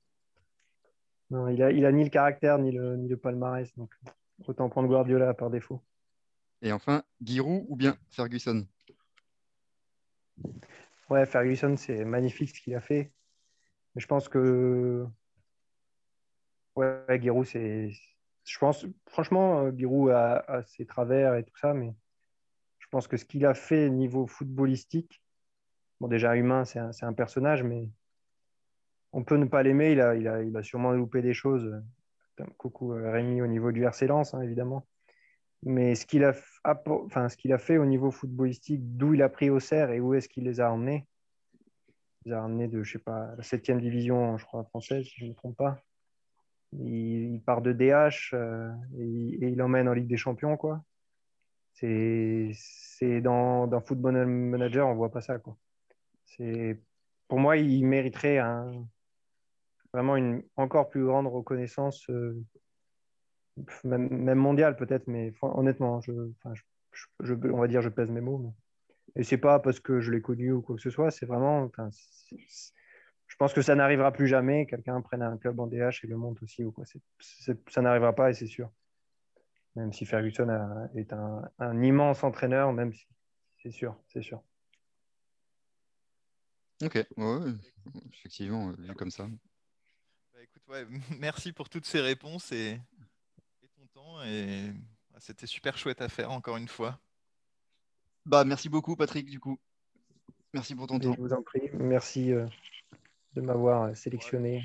Non, il a, il a ni le caractère ni le, ni le palmarès, donc autant prendre Guardiola par défaut. Et enfin, Giroud ou bien Ferguson? Ouais, Ferguson, c'est magnifique ce qu'il a fait. Mais je pense que. Ouais, Giroud, c'est. Je pense, franchement, Giroud a, a, ses travers et tout ça, mais pense que ce qu'il a fait niveau footballistique, bon, déjà humain, c'est un, personnage, mais on peut ne pas l'aimer. Il a, sûrement loupé des choses. Coucou Rémi au niveau du RC Lens, hein, évidemment. Mais ce qu'il a, fait au niveau footballistique, d'où il a pris au cerf et où est-ce qu'il les a emmenés? Il les a emmenés de, je sais pas, la 7 division, je crois, française, si je ne me trompe pas. Il, part de DH euh, et, et, il emmène en Ligue des Champions, quoi. C'est dans, Football Manager, on ne voit pas ça, quoi. Pour moi, il mériterait vraiment une encore plus grande reconnaissance. Euh, même, même mondial peut-être, mais honnêtement, on va dire je pèse mes mots. Mais... Et c'est pas parce que je l'ai connu ou quoi que ce soit, c'est vraiment. Je pense que ça n'arrivera plus jamais. Quelqu'un prenne un club en DH et le monte aussi ou quoi. ça n'arrivera pas et c'est sûr. Même si Ferguson a, est un, un, immense entraîneur, même si c'est sûr, c'est sûr. Ok, ouais, effectivement, vu comme ça. Bah, écoute, ouais, merci pour toutes ces réponses et et bah, c'était super chouette à faire encore une fois. Bah merci beaucoup Patrick du coup. Merci pour ton temps. Je vous en prie. Merci euh, de m'avoir euh, sélectionné.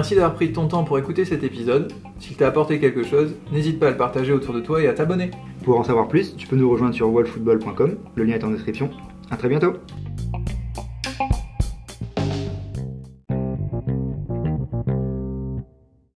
Merci d'avoir pris ton temps pour écouter cet épisode. S'il t'a apporté quelque chose, n'hésite pas à le partager autour de toi et à t'abonner. Pour en savoir plus, tu peux nous rejoindre sur wallfootball.com, le lien est en description. À très bientôt